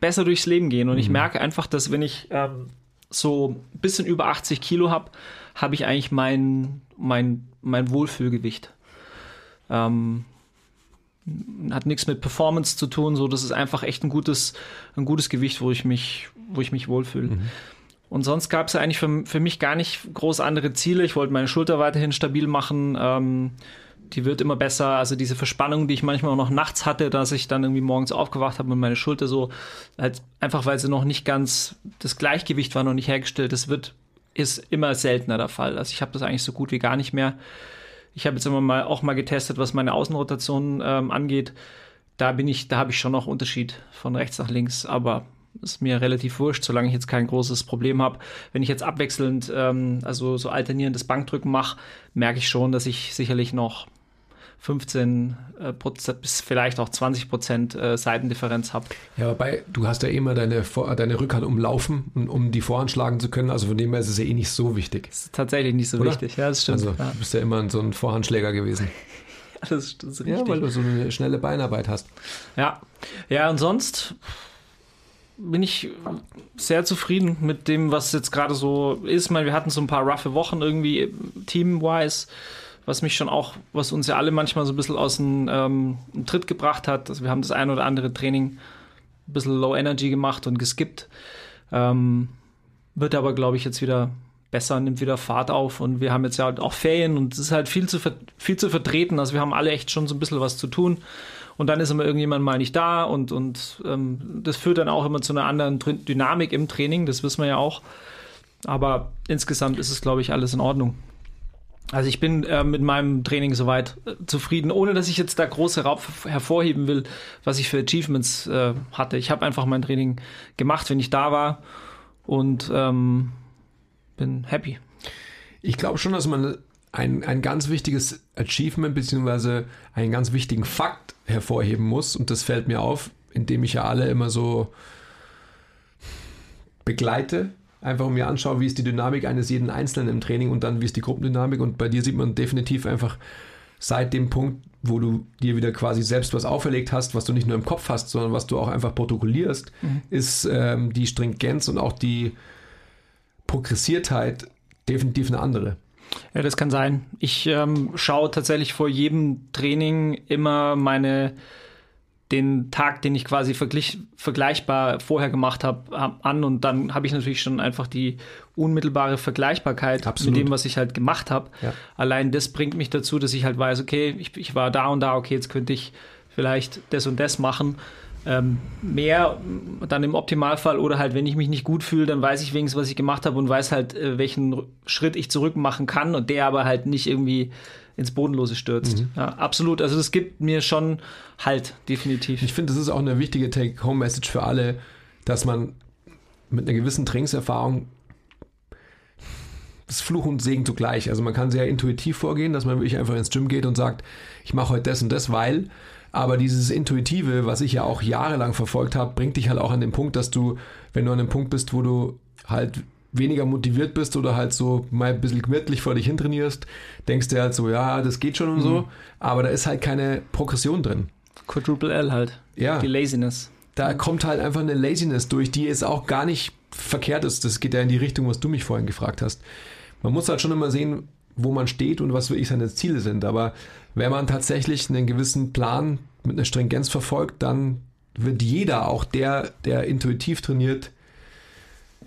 [SPEAKER 4] besser durchs Leben gehen. Und ich merke einfach, dass wenn ich ähm, so ein bisschen über 80 Kilo habe, habe ich eigentlich mein, mein, mein Wohlfühlgewicht. Ähm, hat nichts mit Performance zu tun, so das ist einfach echt ein gutes, ein gutes Gewicht, wo ich mich, wo ich mich wohlfühle. Und sonst gab es ja eigentlich für, für mich gar nicht groß andere Ziele. Ich wollte meine Schulter weiterhin stabil machen. Ähm, die wird immer besser. Also diese Verspannung, die ich manchmal auch noch nachts hatte, dass ich dann irgendwie morgens aufgewacht habe und meine Schulter so, halt einfach weil sie noch nicht ganz, das Gleichgewicht war noch nicht hergestellt. Das wird, ist immer seltener der Fall. Also ich habe das eigentlich so gut wie gar nicht mehr. Ich habe jetzt immer mal auch mal getestet, was meine Außenrotation ähm, angeht. da bin ich, da habe ich schon noch Unterschied von rechts nach links, aber ist mir relativ wurscht, solange ich jetzt kein großes Problem habe. Wenn ich jetzt abwechselnd, ähm, also so alternierendes Bankdrücken mache, merke ich schon, dass ich sicherlich noch 15 äh, Prozent bis vielleicht auch 20 Prozent äh, Seitendifferenz habe.
[SPEAKER 1] Ja, wobei du hast ja immer deine, Vor deine Rückhand umlaufen, um, um die Vorhand schlagen zu können. Also von dem her ist es ja eh nicht so wichtig.
[SPEAKER 4] Das ist tatsächlich nicht so
[SPEAKER 1] Oder?
[SPEAKER 4] wichtig. Ja, das stimmt.
[SPEAKER 1] Also
[SPEAKER 4] ja.
[SPEAKER 1] du bist ja immer so ein Vorhandschläger gewesen.
[SPEAKER 4] Das, das ist
[SPEAKER 1] Ja,
[SPEAKER 4] richtig.
[SPEAKER 1] weil du so eine schnelle Beinarbeit hast.
[SPEAKER 4] Ja, ja, und sonst bin ich sehr zufrieden mit dem, was jetzt gerade so ist. Ich meine, wir hatten so ein paar roughe Wochen irgendwie team-wise, was mich schon auch, was uns ja alle manchmal so ein bisschen aus dem ähm, Tritt gebracht hat. Also wir haben das ein oder andere Training ein bisschen Low Energy gemacht und geskippt. Ähm, wird aber, glaube ich, jetzt wieder besser, nimmt wieder Fahrt auf und wir haben jetzt ja halt auch Ferien und es ist halt viel zu, viel zu vertreten. Also wir haben alle echt schon so ein bisschen was zu tun. Und dann ist immer irgendjemand mal nicht da und, und ähm, das führt dann auch immer zu einer anderen Dynamik im Training, das wissen wir ja auch. Aber insgesamt ist es, glaube ich, alles in Ordnung. Also ich bin äh, mit meinem Training soweit äh, zufrieden, ohne dass ich jetzt da groß herauf, hervorheben will, was ich für Achievements äh, hatte. Ich habe einfach mein Training gemacht, wenn ich da war und ähm, bin happy.
[SPEAKER 1] Ich glaube schon, dass man ein, ein ganz wichtiges Achievement beziehungsweise einen ganz wichtigen Fakt hervorheben muss. Und das fällt mir auf, indem ich ja alle immer so begleite. Einfach um mir anschaue, wie ist die Dynamik eines jeden Einzelnen im Training und dann wie ist die Gruppendynamik. Und bei dir sieht man definitiv einfach seit dem Punkt, wo du dir wieder quasi selbst was auferlegt hast, was du nicht nur im Kopf hast, sondern was du auch einfach protokollierst, ist ähm, die Stringenz und auch die Progressiertheit definitiv eine andere.
[SPEAKER 4] Ja, das kann sein. Ich ähm, schaue tatsächlich vor jedem Training immer meine den Tag, den ich quasi verglich, vergleichbar vorher gemacht habe, an und dann habe ich natürlich schon einfach die unmittelbare Vergleichbarkeit
[SPEAKER 1] Absolut.
[SPEAKER 4] mit dem, was ich halt gemacht habe.
[SPEAKER 1] Ja.
[SPEAKER 4] Allein das bringt mich dazu, dass ich halt weiß, okay, ich, ich war da und da, okay, jetzt könnte ich vielleicht das und das machen. Ähm, mehr dann im Optimalfall oder halt, wenn ich mich nicht gut fühle, dann weiß ich wenigstens, was ich gemacht habe und weiß halt, äh, welchen Schritt ich zurück machen kann und der aber halt nicht irgendwie ins Bodenlose stürzt.
[SPEAKER 1] Mhm.
[SPEAKER 4] Ja, absolut. Also das gibt mir schon Halt, definitiv.
[SPEAKER 1] Ich finde, das ist auch eine wichtige Take-Home-Message für alle, dass man mit einer gewissen Trainingserfahrung das Fluch und Segen zugleich. Also man kann sehr intuitiv vorgehen, dass man wirklich einfach ins Gym geht und sagt, ich mache heute das und das, weil. Aber dieses Intuitive, was ich ja auch jahrelang verfolgt habe, bringt dich halt auch an den Punkt, dass du, wenn du an dem Punkt bist, wo du halt weniger motiviert bist oder halt so mal ein bisschen gemütlich vor dich hintrainierst, denkst du halt so, ja, das geht schon und so, aber da ist halt keine Progression drin.
[SPEAKER 4] Quadruple L halt.
[SPEAKER 1] Ja.
[SPEAKER 4] Die Laziness.
[SPEAKER 1] Da kommt halt einfach eine Laziness durch, die jetzt auch gar nicht verkehrt ist. Das geht ja in die Richtung, was du mich vorhin gefragt hast. Man muss halt schon immer sehen, wo man steht und was wirklich seine Ziele sind. Aber wenn man tatsächlich einen gewissen Plan mit einer Stringenz verfolgt, dann wird jeder, auch der, der intuitiv trainiert,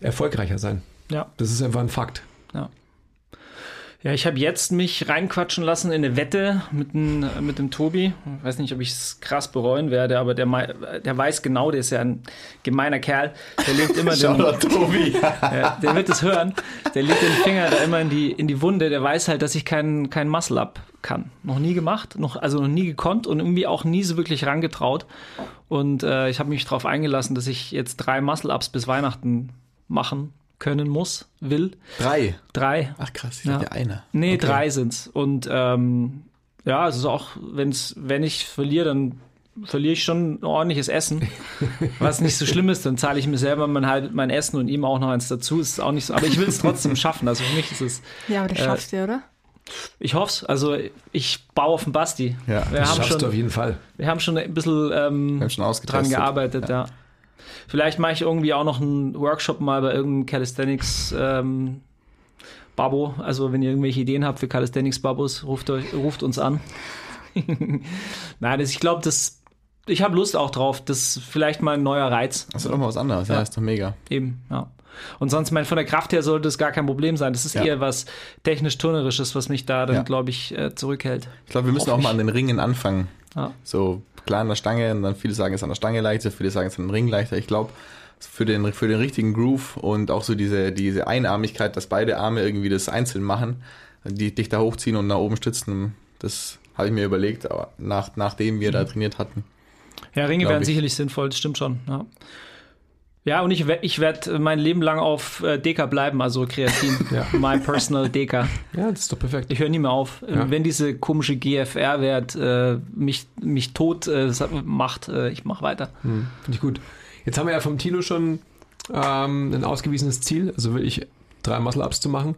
[SPEAKER 1] erfolgreicher sein.
[SPEAKER 4] Ja.
[SPEAKER 1] Das ist einfach ein Fakt.
[SPEAKER 4] Ja, ich habe jetzt mich reinquatschen lassen in eine Wette mit dem, mit dem Tobi. Ich weiß nicht, ob ich es krass bereuen werde, aber der, der weiß genau, der ist ja ein gemeiner Kerl. Der legt immer den,
[SPEAKER 2] Tobi.
[SPEAKER 4] ja, der wird es hören. Der legt den Finger da immer in die, in die Wunde. Der weiß halt, dass ich keinen kein Muscle-Up kann. Noch nie gemacht, noch, also noch nie gekonnt und irgendwie auch nie so wirklich rangetraut. Und äh, ich habe mich darauf eingelassen, dass ich jetzt drei Muscle-Ups bis Weihnachten machen können muss, will.
[SPEAKER 2] Drei.
[SPEAKER 4] Drei.
[SPEAKER 2] Ach krass, ich
[SPEAKER 4] Ja.
[SPEAKER 2] dachte einer.
[SPEAKER 4] Nee,
[SPEAKER 2] Okay.
[SPEAKER 4] drei sind's. Und ähm, ja, es ist auch, wenn's, wenn ich verliere, dann verliere ich schon ein ordentliches Essen. Was nicht so schlimm ist, dann zahle ich mir selber mein, halb, mein Essen und ihm auch noch eins dazu. Ist auch nicht so. Aber ich will es trotzdem schaffen. Also für mich ist es.
[SPEAKER 3] Ja, aber das
[SPEAKER 4] Äh,
[SPEAKER 3] schaffst du, oder?
[SPEAKER 4] Ich hoffe es. Also ich baue auf den Basti.
[SPEAKER 2] Ja,
[SPEAKER 4] wir,
[SPEAKER 1] Das
[SPEAKER 4] haben
[SPEAKER 1] schaffst du auf
[SPEAKER 4] schon,
[SPEAKER 1] jeden Fall.
[SPEAKER 4] wir haben schon ein bisschen ähm,
[SPEAKER 2] schon
[SPEAKER 4] dran gearbeitet, ja. Vielleicht mache ich irgendwie auch noch einen Workshop mal bei irgendeinem Calisthenics ähm, Babo. Also wenn ihr irgendwelche Ideen habt für Calisthenics Babos, ruft, euch, ruft uns an. Nein, das, ich glaube, das ich habe Lust auch drauf. Das ist vielleicht mal ein neuer Reiz.
[SPEAKER 2] Das ist doch mal was anderes, ja,
[SPEAKER 4] Ja.
[SPEAKER 2] ist doch mega.
[SPEAKER 4] Eben, ja. Und sonst, mein, von der Kraft her sollte es gar kein Problem sein. Das ist
[SPEAKER 2] Ja.
[SPEAKER 4] eher was technisch-turnerisches, was mich da dann,
[SPEAKER 2] Ja.
[SPEAKER 4] glaube ich, äh, zurückhält.
[SPEAKER 2] Ich glaube, wir müssen
[SPEAKER 4] Hoff
[SPEAKER 2] auch mal an den Ringen anfangen.
[SPEAKER 4] Ja.
[SPEAKER 2] So klar an der Stange und dann viele sagen, es ist an der Stange leichter, viele sagen, es ist an dem Ring leichter. Ich glaube, für den, für den richtigen Groove und auch so diese, diese Einarmigkeit, dass beide Arme irgendwie das einzeln machen, die dich da hochziehen und nach oben stützen, das habe ich mir überlegt, aber nach, nachdem wir
[SPEAKER 4] Mhm.
[SPEAKER 2] da trainiert hatten.
[SPEAKER 4] Ja, Ringe wären
[SPEAKER 2] ich.
[SPEAKER 4] sicherlich sinnvoll, das stimmt schon. Ja, ja und ich, ich werde mein Leben lang auf äh, Deka bleiben, also Kreatin.
[SPEAKER 1] Ja.
[SPEAKER 4] My personal Deka.
[SPEAKER 1] Ja, das ist doch perfekt.
[SPEAKER 4] Ich höre nie mehr auf.
[SPEAKER 1] Ja.
[SPEAKER 4] Wenn diese komische GFR-Wert äh, mich, mich tot äh, macht, äh, ich mache weiter.
[SPEAKER 1] Hm, Finde ich gut. Jetzt haben wir ja vom Tino schon ähm, ein ausgewiesenes Ziel, also wirklich drei Muscle-Ups zu machen.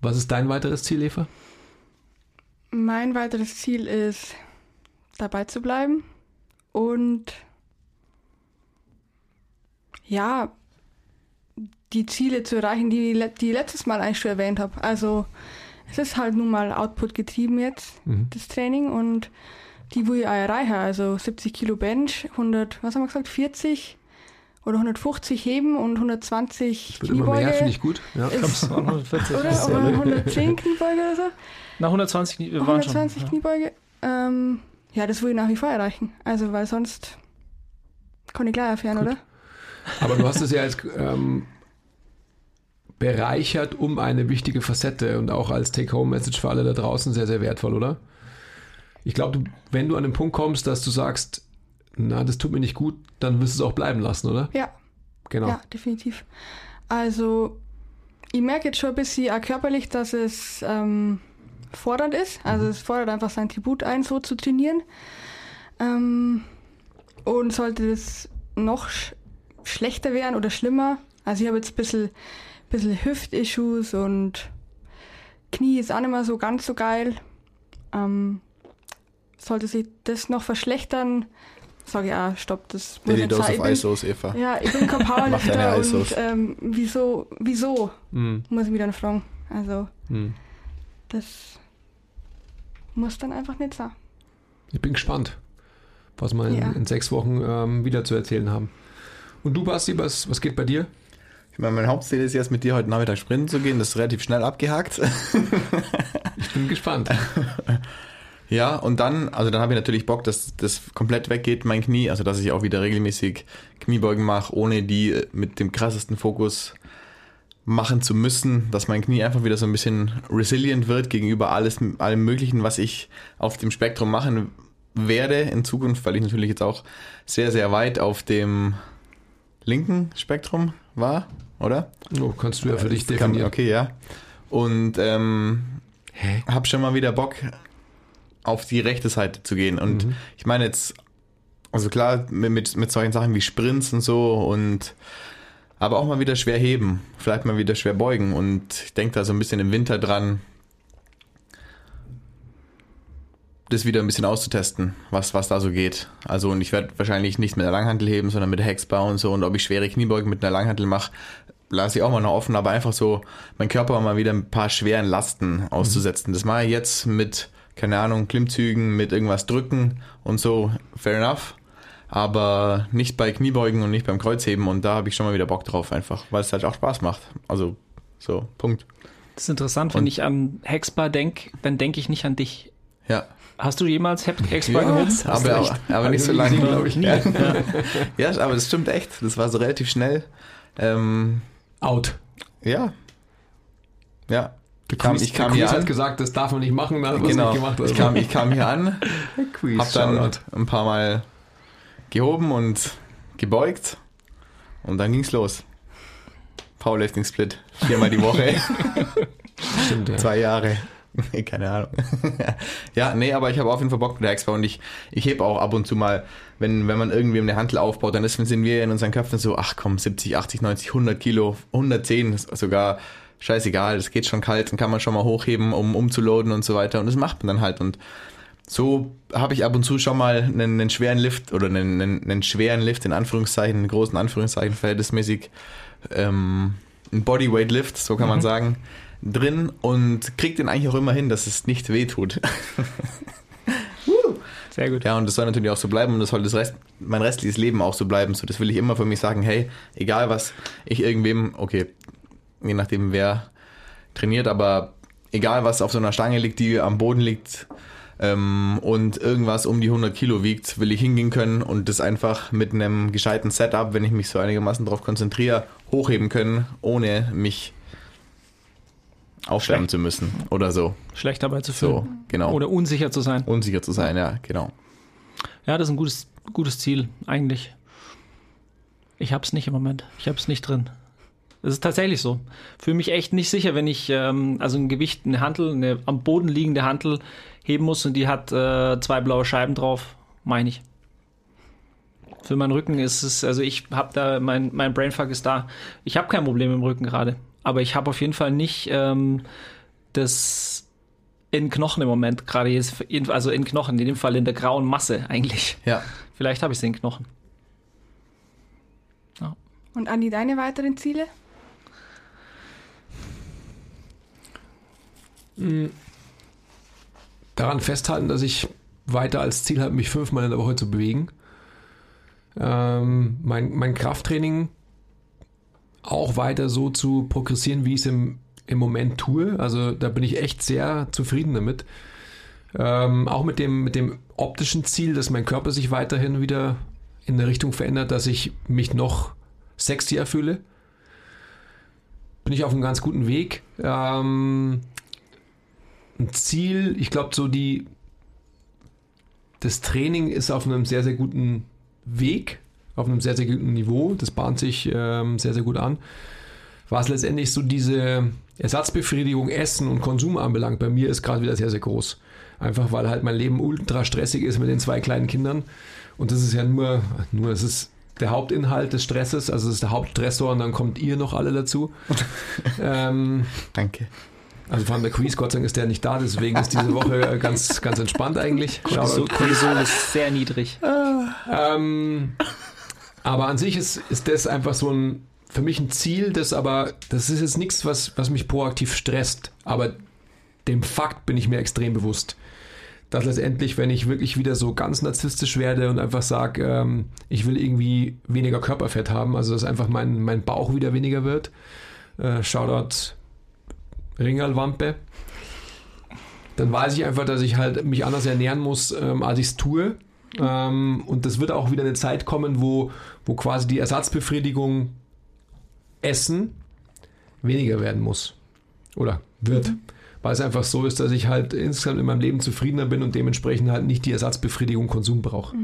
[SPEAKER 1] Was ist dein weiteres Ziel, Eva?
[SPEAKER 3] Mein weiteres Ziel ist, dabei zu bleiben und ja, die Ziele zu erreichen, die, die ich letztes Mal eigentlich schon erwähnt habe. Also es ist halt nun mal Output getrieben jetzt,
[SPEAKER 1] Mhm.
[SPEAKER 3] das Training und die, wo ich auch erreiche, also 70 Kilo Bench, 100, was haben wir gesagt, 40 oder 150 Heben und 120
[SPEAKER 1] Wird immer
[SPEAKER 3] Kniebeuge.
[SPEAKER 1] mehr, finde ich gut. Ja.
[SPEAKER 3] ist,
[SPEAKER 4] Oder? 140.
[SPEAKER 3] oder? Oder 110 Kniebeuge oder so.
[SPEAKER 4] Na, 120, wir waren
[SPEAKER 3] 120
[SPEAKER 4] schon.
[SPEAKER 3] Kniebeuge. Ähm, ja, das will ich nach wie vor erreichen. Also, weil sonst kann ich gleich erfahren,
[SPEAKER 1] Gut.
[SPEAKER 3] oder?
[SPEAKER 1] Aber du hast es ja jetzt ähm, bereichert um eine wichtige Facette und auch als Take-Home-Message für alle da draußen sehr, sehr wertvoll, oder? Ich glaube, wenn du an den Punkt kommst, dass du sagst, na, das tut mir nicht gut, dann wirst du es auch bleiben lassen, oder?
[SPEAKER 3] Ja,
[SPEAKER 1] Genau.
[SPEAKER 3] ja, definitiv. Also, ich merke jetzt schon ein bisschen auch körperlich, dass es ähm, fordernd ist. Also, es fordert einfach sein Tribut ein, so zu trainieren. Ähm, und sollte das noch schlechter werden oder schlimmer, also ich habe jetzt ein bisschen, bisschen Hüft-Issues und Knie ist auch nicht mehr so ganz so geil. Ähm, sollte sich das noch verschlechtern, sage ich auch, stopp, das muss
[SPEAKER 2] Daily
[SPEAKER 3] nicht
[SPEAKER 2] Dose
[SPEAKER 3] sein.
[SPEAKER 2] of
[SPEAKER 3] Ich bin-
[SPEAKER 2] Isos, Eva.
[SPEAKER 3] ja, ich bin kein Powerlifter
[SPEAKER 2] Isos.
[SPEAKER 3] und ähm, wieso, wieso,
[SPEAKER 1] Hm,
[SPEAKER 3] muss ich mich dann fragen. Also,
[SPEAKER 1] hm.
[SPEAKER 3] das muss dann einfach nicht sein.
[SPEAKER 1] Ich bin gespannt, was wir in,
[SPEAKER 3] Ja.
[SPEAKER 1] in sechs Wochen ähm, wieder zu erzählen haben. Und du, Basti, was, was geht bei dir?
[SPEAKER 2] Ich meine, mein Hauptziel ist jetzt mit dir heute Nachmittag sprinten zu gehen. Das ist relativ schnell abgehakt.
[SPEAKER 1] Ich bin gespannt.
[SPEAKER 2] Ja, und dann, also dann habe ich natürlich Bock, dass das komplett weggeht, mein Knie, also dass ich auch wieder regelmäßig Kniebeugen mache, ohne die äh, mit dem krassesten Fokus machen zu müssen, dass mein Knie einfach wieder so ein bisschen resilient wird gegenüber alles, allem Möglichen, was ich auf dem Spektrum machen werde in Zukunft, weil ich natürlich jetzt auch sehr, sehr weit auf dem linken Spektrum war, oder?
[SPEAKER 1] Oh, kannst du ja für dich
[SPEAKER 2] Das kann-
[SPEAKER 1] definieren.
[SPEAKER 2] Okay, ja. Und ähm,
[SPEAKER 1] Hä?
[SPEAKER 2] hab schon mal wieder Bock, auf die rechte Seite zu gehen. Und
[SPEAKER 1] Mhm.
[SPEAKER 2] ich meine jetzt, also klar, mit, mit, mit solchen Sachen wie Sprints und so und aber auch mal wieder schwer heben, vielleicht mal wieder schwer beugen. Und ich denke da so ein bisschen im Winter dran, das wieder ein bisschen auszutesten, was, was da so geht. Also und ich werde wahrscheinlich nicht mit der Langhantel heben, sondern mit der Hexbar und so. Und ob ich schwere Kniebeugen mit einer Langhantel mache, lasse ich auch mal noch offen, aber einfach so meinen Körper mal wieder ein paar schweren Lasten auszusetzen. Das mache ich jetzt mit, keine Ahnung, Klimmzügen, mit irgendwas drücken und so, fair enough. Aber nicht bei Kniebeugen und nicht beim Kreuzheben und da habe ich schon mal wieder Bock drauf einfach, weil es halt auch Spaß macht. Also so, Punkt.
[SPEAKER 4] Das ist interessant, wenn
[SPEAKER 2] Und-
[SPEAKER 4] ich an Hexbar denke, dann denke ich nicht an dich.
[SPEAKER 2] Ja,
[SPEAKER 4] Hast du jemals Hep- Hexbar gehoben?
[SPEAKER 1] Hast du
[SPEAKER 2] aber, aber, aber nicht
[SPEAKER 1] ich
[SPEAKER 2] so lange,
[SPEAKER 1] gesehen, glaub ich,
[SPEAKER 2] Ja. ja, aber das stimmt echt. Das war so relativ schnell. Ähm,
[SPEAKER 1] Out.
[SPEAKER 2] ja. Ja. Kam-
[SPEAKER 1] Quiz-
[SPEAKER 2] ich kam hier
[SPEAKER 1] Quiz hat
[SPEAKER 2] an.
[SPEAKER 1] gesagt, das darf man nicht machen, dann
[SPEAKER 2] Genau.
[SPEAKER 1] nicht gemacht. also.
[SPEAKER 2] Ich kam, ich kam hier an, hab dann
[SPEAKER 1] Shoutout.
[SPEAKER 2] ein paar Mal gehoben und gebeugt und dann ging's los. Powerlifting Split. Viermal die Woche.
[SPEAKER 1] Stimmt, ja.
[SPEAKER 2] Zwei Jahre. Nee, Keine Ahnung. ja, nee, aber ich habe auf jeden Fall Bock mit der Hexbar und ich, ich heb auch ab und zu mal, wenn, wenn man irgendwie eine Handel aufbaut, dann ist, sind wir in unseren Köpfen so, ach komm, 70, 80, 90, 100 Kilo, 110 ist sogar scheißegal, das geht schon kalt, dann kann man schon mal hochheben, um umzuloaden und so weiter und das macht man dann halt und so habe ich ab und zu schon mal einen, einen schweren Lift oder einen, einen, einen schweren Lift in Anführungszeichen, einen großen Anführungszeichen verhältnismäßig ähm, ein Bodyweight Lift, so kann man sagen, drin und kriegt den eigentlich auch immer hin, dass es nicht weh tut.
[SPEAKER 4] Sehr gut.
[SPEAKER 2] Ja, und das soll natürlich auch so bleiben und das soll das Rest, mein restliches Leben auch so bleiben. So, das will ich immer für mich sagen, hey, egal was ich irgendwem, okay, je nachdem wer trainiert, aber egal was auf so einer Stange liegt, die am Boden liegt ähm, und irgendwas um die 100 Kilo wiegt, will ich hingehen können und das einfach mit einem gescheiten Setup, wenn ich mich so einigermaßen darauf konzentriere, hochheben können, ohne mich aufschwärmen zu müssen oder so.
[SPEAKER 4] Schlecht dabei zu fühlen.
[SPEAKER 2] So, genau.
[SPEAKER 4] Oder unsicher zu sein.
[SPEAKER 2] Unsicher zu sein, ja, genau.
[SPEAKER 4] Ja, das ist ein gutes, gutes Ziel, eigentlich. Ich habe es nicht im Moment. Ich habe es nicht drin. Das ist tatsächlich so. Fühle mich echt nicht sicher, wenn ich ähm, also ein Gewicht, eine Hantel, eine am Boden liegende Hantel heben muss und die hat äh, zwei blaue Scheiben drauf. Meine ich. Für meinen Rücken ist es, also ich habe da, mein, mein Brainfuck ist da. Ich habe kein Problem im Rücken gerade. Aber ich habe auf jeden Fall nicht ähm, das in Knochen im Moment, gerade jetzt, also in Knochen, in dem Fall in der grauen Masse eigentlich.
[SPEAKER 2] Ja.
[SPEAKER 4] Vielleicht habe ich es in Knochen.
[SPEAKER 3] Und Andi, deine weiteren Ziele?
[SPEAKER 1] daran festhalten, dass ich weiter als Ziel habe, mich fünfmal in der Woche zu bewegen. Ähm, mein, mein Krafttraining auch weiter so zu progressieren, wie ich es im, im Moment tue. Also da bin ich echt sehr zufrieden damit. Ähm, auch mit dem, mit dem optischen Ziel, dass mein Körper sich weiterhin wieder in eine Richtung verändert, dass ich mich noch sexier fühle. Bin ich auf einem ganz guten Weg. Ähm, ein Ziel, ich glaube, so die. Das Training ist auf einem sehr, sehr guten Weg, auf einem sehr, sehr guten Niveau. Das bahnt sich ähm, sehr, sehr gut an. Was letztendlich so diese Ersatzbefriedigung, Essen und Konsum anbelangt, bei mir ist gerade wieder sehr, sehr groß. Einfach weil halt mein Leben ultra stressig ist mit den zwei kleinen Kindern. Und das ist ja nur, nur es ist der Hauptinhalt des Stresses, also es ist der Hauptstressor und dann kommt ihr noch alle dazu. ähm,
[SPEAKER 2] Danke.
[SPEAKER 1] also vor allem der Quiz, Gott sei Dank ist der nicht da, deswegen ist diese Woche ganz, ganz entspannt eigentlich.
[SPEAKER 4] Cortisol. Cortisol ist sehr niedrig.
[SPEAKER 1] Ähm, aber an sich ist, ist das einfach so ein, für mich ein Ziel, das aber, das ist jetzt nichts, was, was mich proaktiv stresst, aber dem Fakt bin ich mir extrem bewusst. Dass letztendlich, wenn ich wirklich wieder so ganz narzisstisch werde und einfach sage, ähm, ich will irgendwie weniger Körperfett haben, also dass einfach mein, mein Bauch wieder weniger wird. Äh, Shoutout Ringerlwampe. Dann weiß ich einfach, dass ich halt mich anders ernähren muss, ähm, als ich es tue. Ähm, und das wird auch wieder eine Zeit kommen, wo, wo quasi die Ersatzbefriedigung Essen weniger werden muss. Oder wird. Weil es einfach so ist, dass ich halt insgesamt in meinem Leben zufriedener bin und dementsprechend halt nicht die Ersatzbefriedigung Konsum brauche.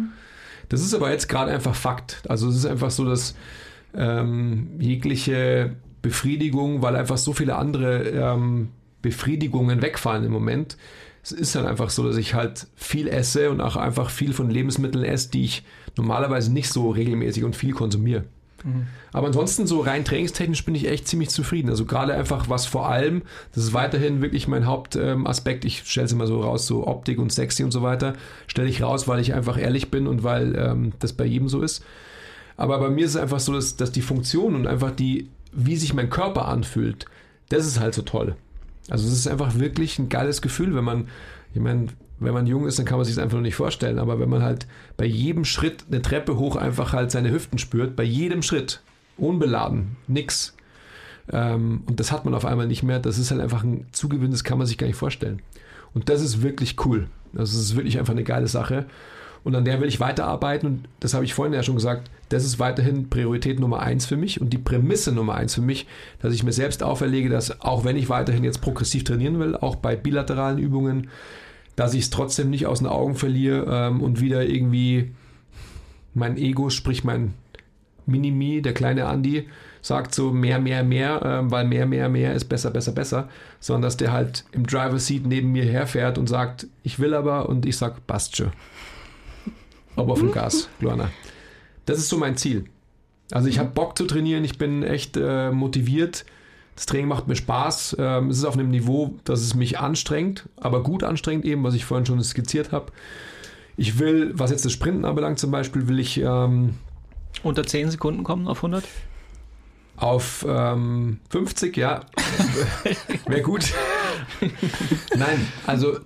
[SPEAKER 1] Das ist aber jetzt gerade einfach Fakt. Also es ist einfach so, dass ähm, jegliche Befriedigung, weil einfach so viele andere ähm, Befriedigungen wegfallen im Moment. Es ist dann einfach so, dass ich halt viel esse und auch einfach viel von Lebensmitteln esse, die ich normalerweise nicht so regelmäßig und viel konsumiere. Aber ansonsten so rein trainingstechnisch bin ich echt ziemlich zufrieden. Also gerade einfach was vor allem, das ist weiterhin wirklich mein Hauptaspekt. ich stelle es immer so raus, so Optik und sexy und so weiter, stelle ich raus, weil ich einfach ehrlich bin und weil ähm, das bei jedem so ist. Aber bei mir ist es einfach so, dass, dass die Funktion und einfach die, wie sich mein Körper anfühlt, das ist halt so toll. Also es ist einfach wirklich ein geiles Gefühl, wenn man, ich meine, wenn man jung ist, dann kann man sich das einfach noch nicht vorstellen. Aber wenn man halt bei jedem Schritt eine Treppe hoch einfach halt seine Hüften spürt, bei jedem Schritt, unbeladen, nix. Ähm, und das hat man auf einmal nicht mehr. Das ist halt einfach ein Zugewinn, das kann man sich gar nicht vorstellen. Und das ist wirklich cool. Das ist wirklich einfach eine geile Sache. Und an der will ich weiterarbeiten. Und das habe ich vorhin ja schon gesagt. Das ist weiterhin Priorität Nummer eins für mich und die Prämisse Nummer eins für mich, dass ich mir selbst auferlege, dass auch wenn ich weiterhin jetzt progressiv trainieren will, auch bei bilateralen Übungen, dass ich es trotzdem nicht aus den Augen verliere ähm, und wieder irgendwie mein Ego, sprich mein Minimi, der kleine Andi, sagt so mehr, mehr, mehr, ähm, weil mehr, mehr, mehr ist besser, besser, besser, sondern dass der halt im Driver Seat neben mir herfährt und sagt, ich will aber und ich sag, passt schon. Aber auf dem Gas, Luana. Das ist so mein Ziel. Also ich habe Bock zu trainieren, ich bin echt äh, motiviert. Das Training macht mir Spaß. Ähm, es ist auf einem Niveau, dass es mich anstrengt, aber gut anstrengt eben, was ich vorhin schon skizziert habe. Ich will, was jetzt das Sprinten anbelangt zum Beispiel, will ich ähm,
[SPEAKER 4] Unter 10 Sekunden kommen auf 100?
[SPEAKER 1] auf ähm, 50, ja. Wäre gut. Nein, also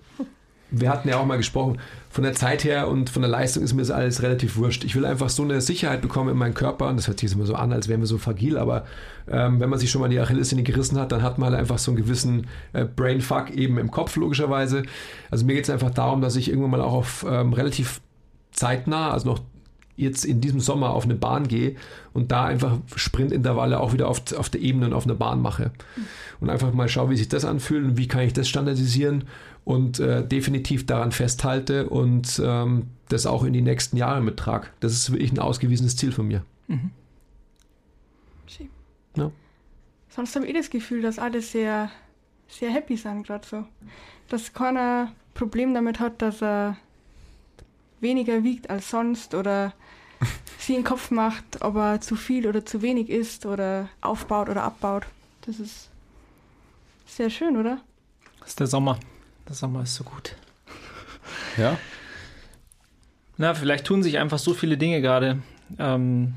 [SPEAKER 1] wir hatten ja auch mal gesprochen, von der Zeit her und von der Leistung ist mir das alles relativ wurscht. Ich will einfach so eine Sicherheit bekommen in meinem Körper und das hört sich jetzt immer so an, als wären wir so fragil, aber ähm, wenn man sich schon mal die Achillessehne gerissen hat, dann hat man halt einfach so einen gewissen äh, Brainfuck eben im Kopf logischerweise. Also mir geht es einfach darum, dass ich irgendwann mal auch auf ähm, relativ zeitnah, also noch jetzt in diesem Sommer auf eine Bahn gehe und da einfach Sprintintervalle auch wieder auf, auf der Ebene und auf einer Bahn mache. Und einfach mal schaue, wie sich das anfühlt und wie kann ich das standardisieren und äh, definitiv daran festhalte und ähm, das auch in die nächsten Jahre mittrage. Das ist wirklich ein ausgewiesenes Ziel von mir.
[SPEAKER 3] Schön.
[SPEAKER 1] Ja.
[SPEAKER 3] Sonst habe ich das Gefühl, dass alle sehr, sehr happy sind gerade so. Dass keiner Problem damit hat, dass er weniger wiegt als sonst oder sich den Kopf macht, ob er zu viel oder zu wenig isst oder aufbaut oder abbaut. Das ist sehr schön, oder?
[SPEAKER 4] Das ist der Sommer. Der Sommer ist so gut.
[SPEAKER 2] Ja,
[SPEAKER 4] Na, vielleicht tun sich einfach so viele Dinge gerade, ähm,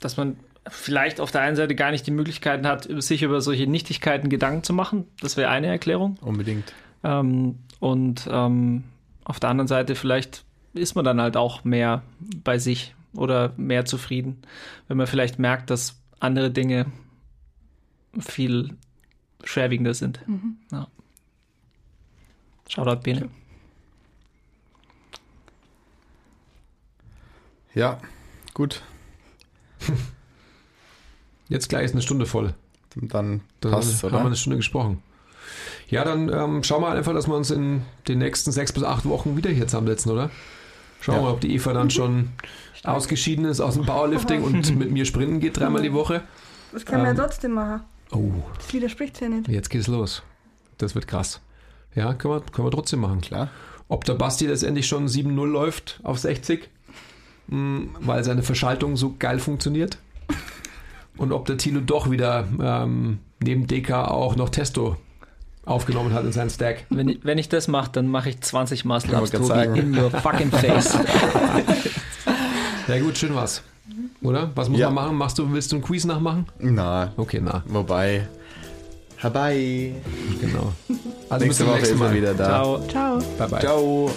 [SPEAKER 4] dass man vielleicht auf der einen Seite gar nicht die Möglichkeiten hat, sich über solche Nichtigkeiten Gedanken zu machen. Das wäre eine Erklärung.
[SPEAKER 2] unbedingt.
[SPEAKER 4] Ähm, und ähm, auf der anderen Seite vielleicht ist man dann halt auch mehr bei sich oder mehr zufrieden, wenn man vielleicht merkt, dass andere Dinge viel schwerwiegender sind. Ja. Shoutout Bene.
[SPEAKER 2] Ja, gut.
[SPEAKER 1] Jetzt gleich ist eine Stunde voll.
[SPEAKER 2] Dann
[SPEAKER 1] Dann
[SPEAKER 2] passt
[SPEAKER 1] haben wir
[SPEAKER 2] oder?
[SPEAKER 1] eine Stunde gesprochen. Ja, dann ähm, schauen wir einfach, dass wir uns in den nächsten sechs bis acht Wochen wieder hier zusammensetzen, oder? Schauen wir
[SPEAKER 2] Ja.
[SPEAKER 1] mal, ob die Eva dann schon ausgeschieden ist aus dem Powerlifting und mit mir sprinten geht dreimal die Woche.
[SPEAKER 3] Das kann man
[SPEAKER 1] Ähm.
[SPEAKER 3] ja trotzdem machen.
[SPEAKER 1] Oh,
[SPEAKER 3] Das widerspricht ja nicht.
[SPEAKER 1] jetzt geht's los. Das wird krass. Ja, können wir, können wir trotzdem machen.
[SPEAKER 2] Klar.
[SPEAKER 1] Ob der Basti letztendlich schon 7-0 läuft auf 60, mh, weil seine Verschaltung so geil funktioniert. Und ob der Tilo doch wieder ähm, neben DK auch noch Testo aufgenommen hat in seinen Stack.
[SPEAKER 4] Wenn ich, wenn ich das mache, dann mache ich 20 Muscle-Ups,
[SPEAKER 2] Ich wollte grad
[SPEAKER 4] Tobi,
[SPEAKER 2] sagen.
[SPEAKER 4] in your fucking face.
[SPEAKER 1] Ja gut, schön was. Oder? Was muss
[SPEAKER 2] Ja.
[SPEAKER 1] man machen? Machst du, willst du ein Quiz nachmachen?
[SPEAKER 2] Na,
[SPEAKER 1] Okay, na,
[SPEAKER 2] wobei. Herbei.
[SPEAKER 1] genau. Also bis
[SPEAKER 2] Nächste
[SPEAKER 1] zum
[SPEAKER 2] Woche
[SPEAKER 1] nächsten
[SPEAKER 2] ist er
[SPEAKER 1] Mal.
[SPEAKER 2] wieder da.
[SPEAKER 4] Ciao.
[SPEAKER 3] Ciao.
[SPEAKER 1] Bye bye.
[SPEAKER 2] Ciao.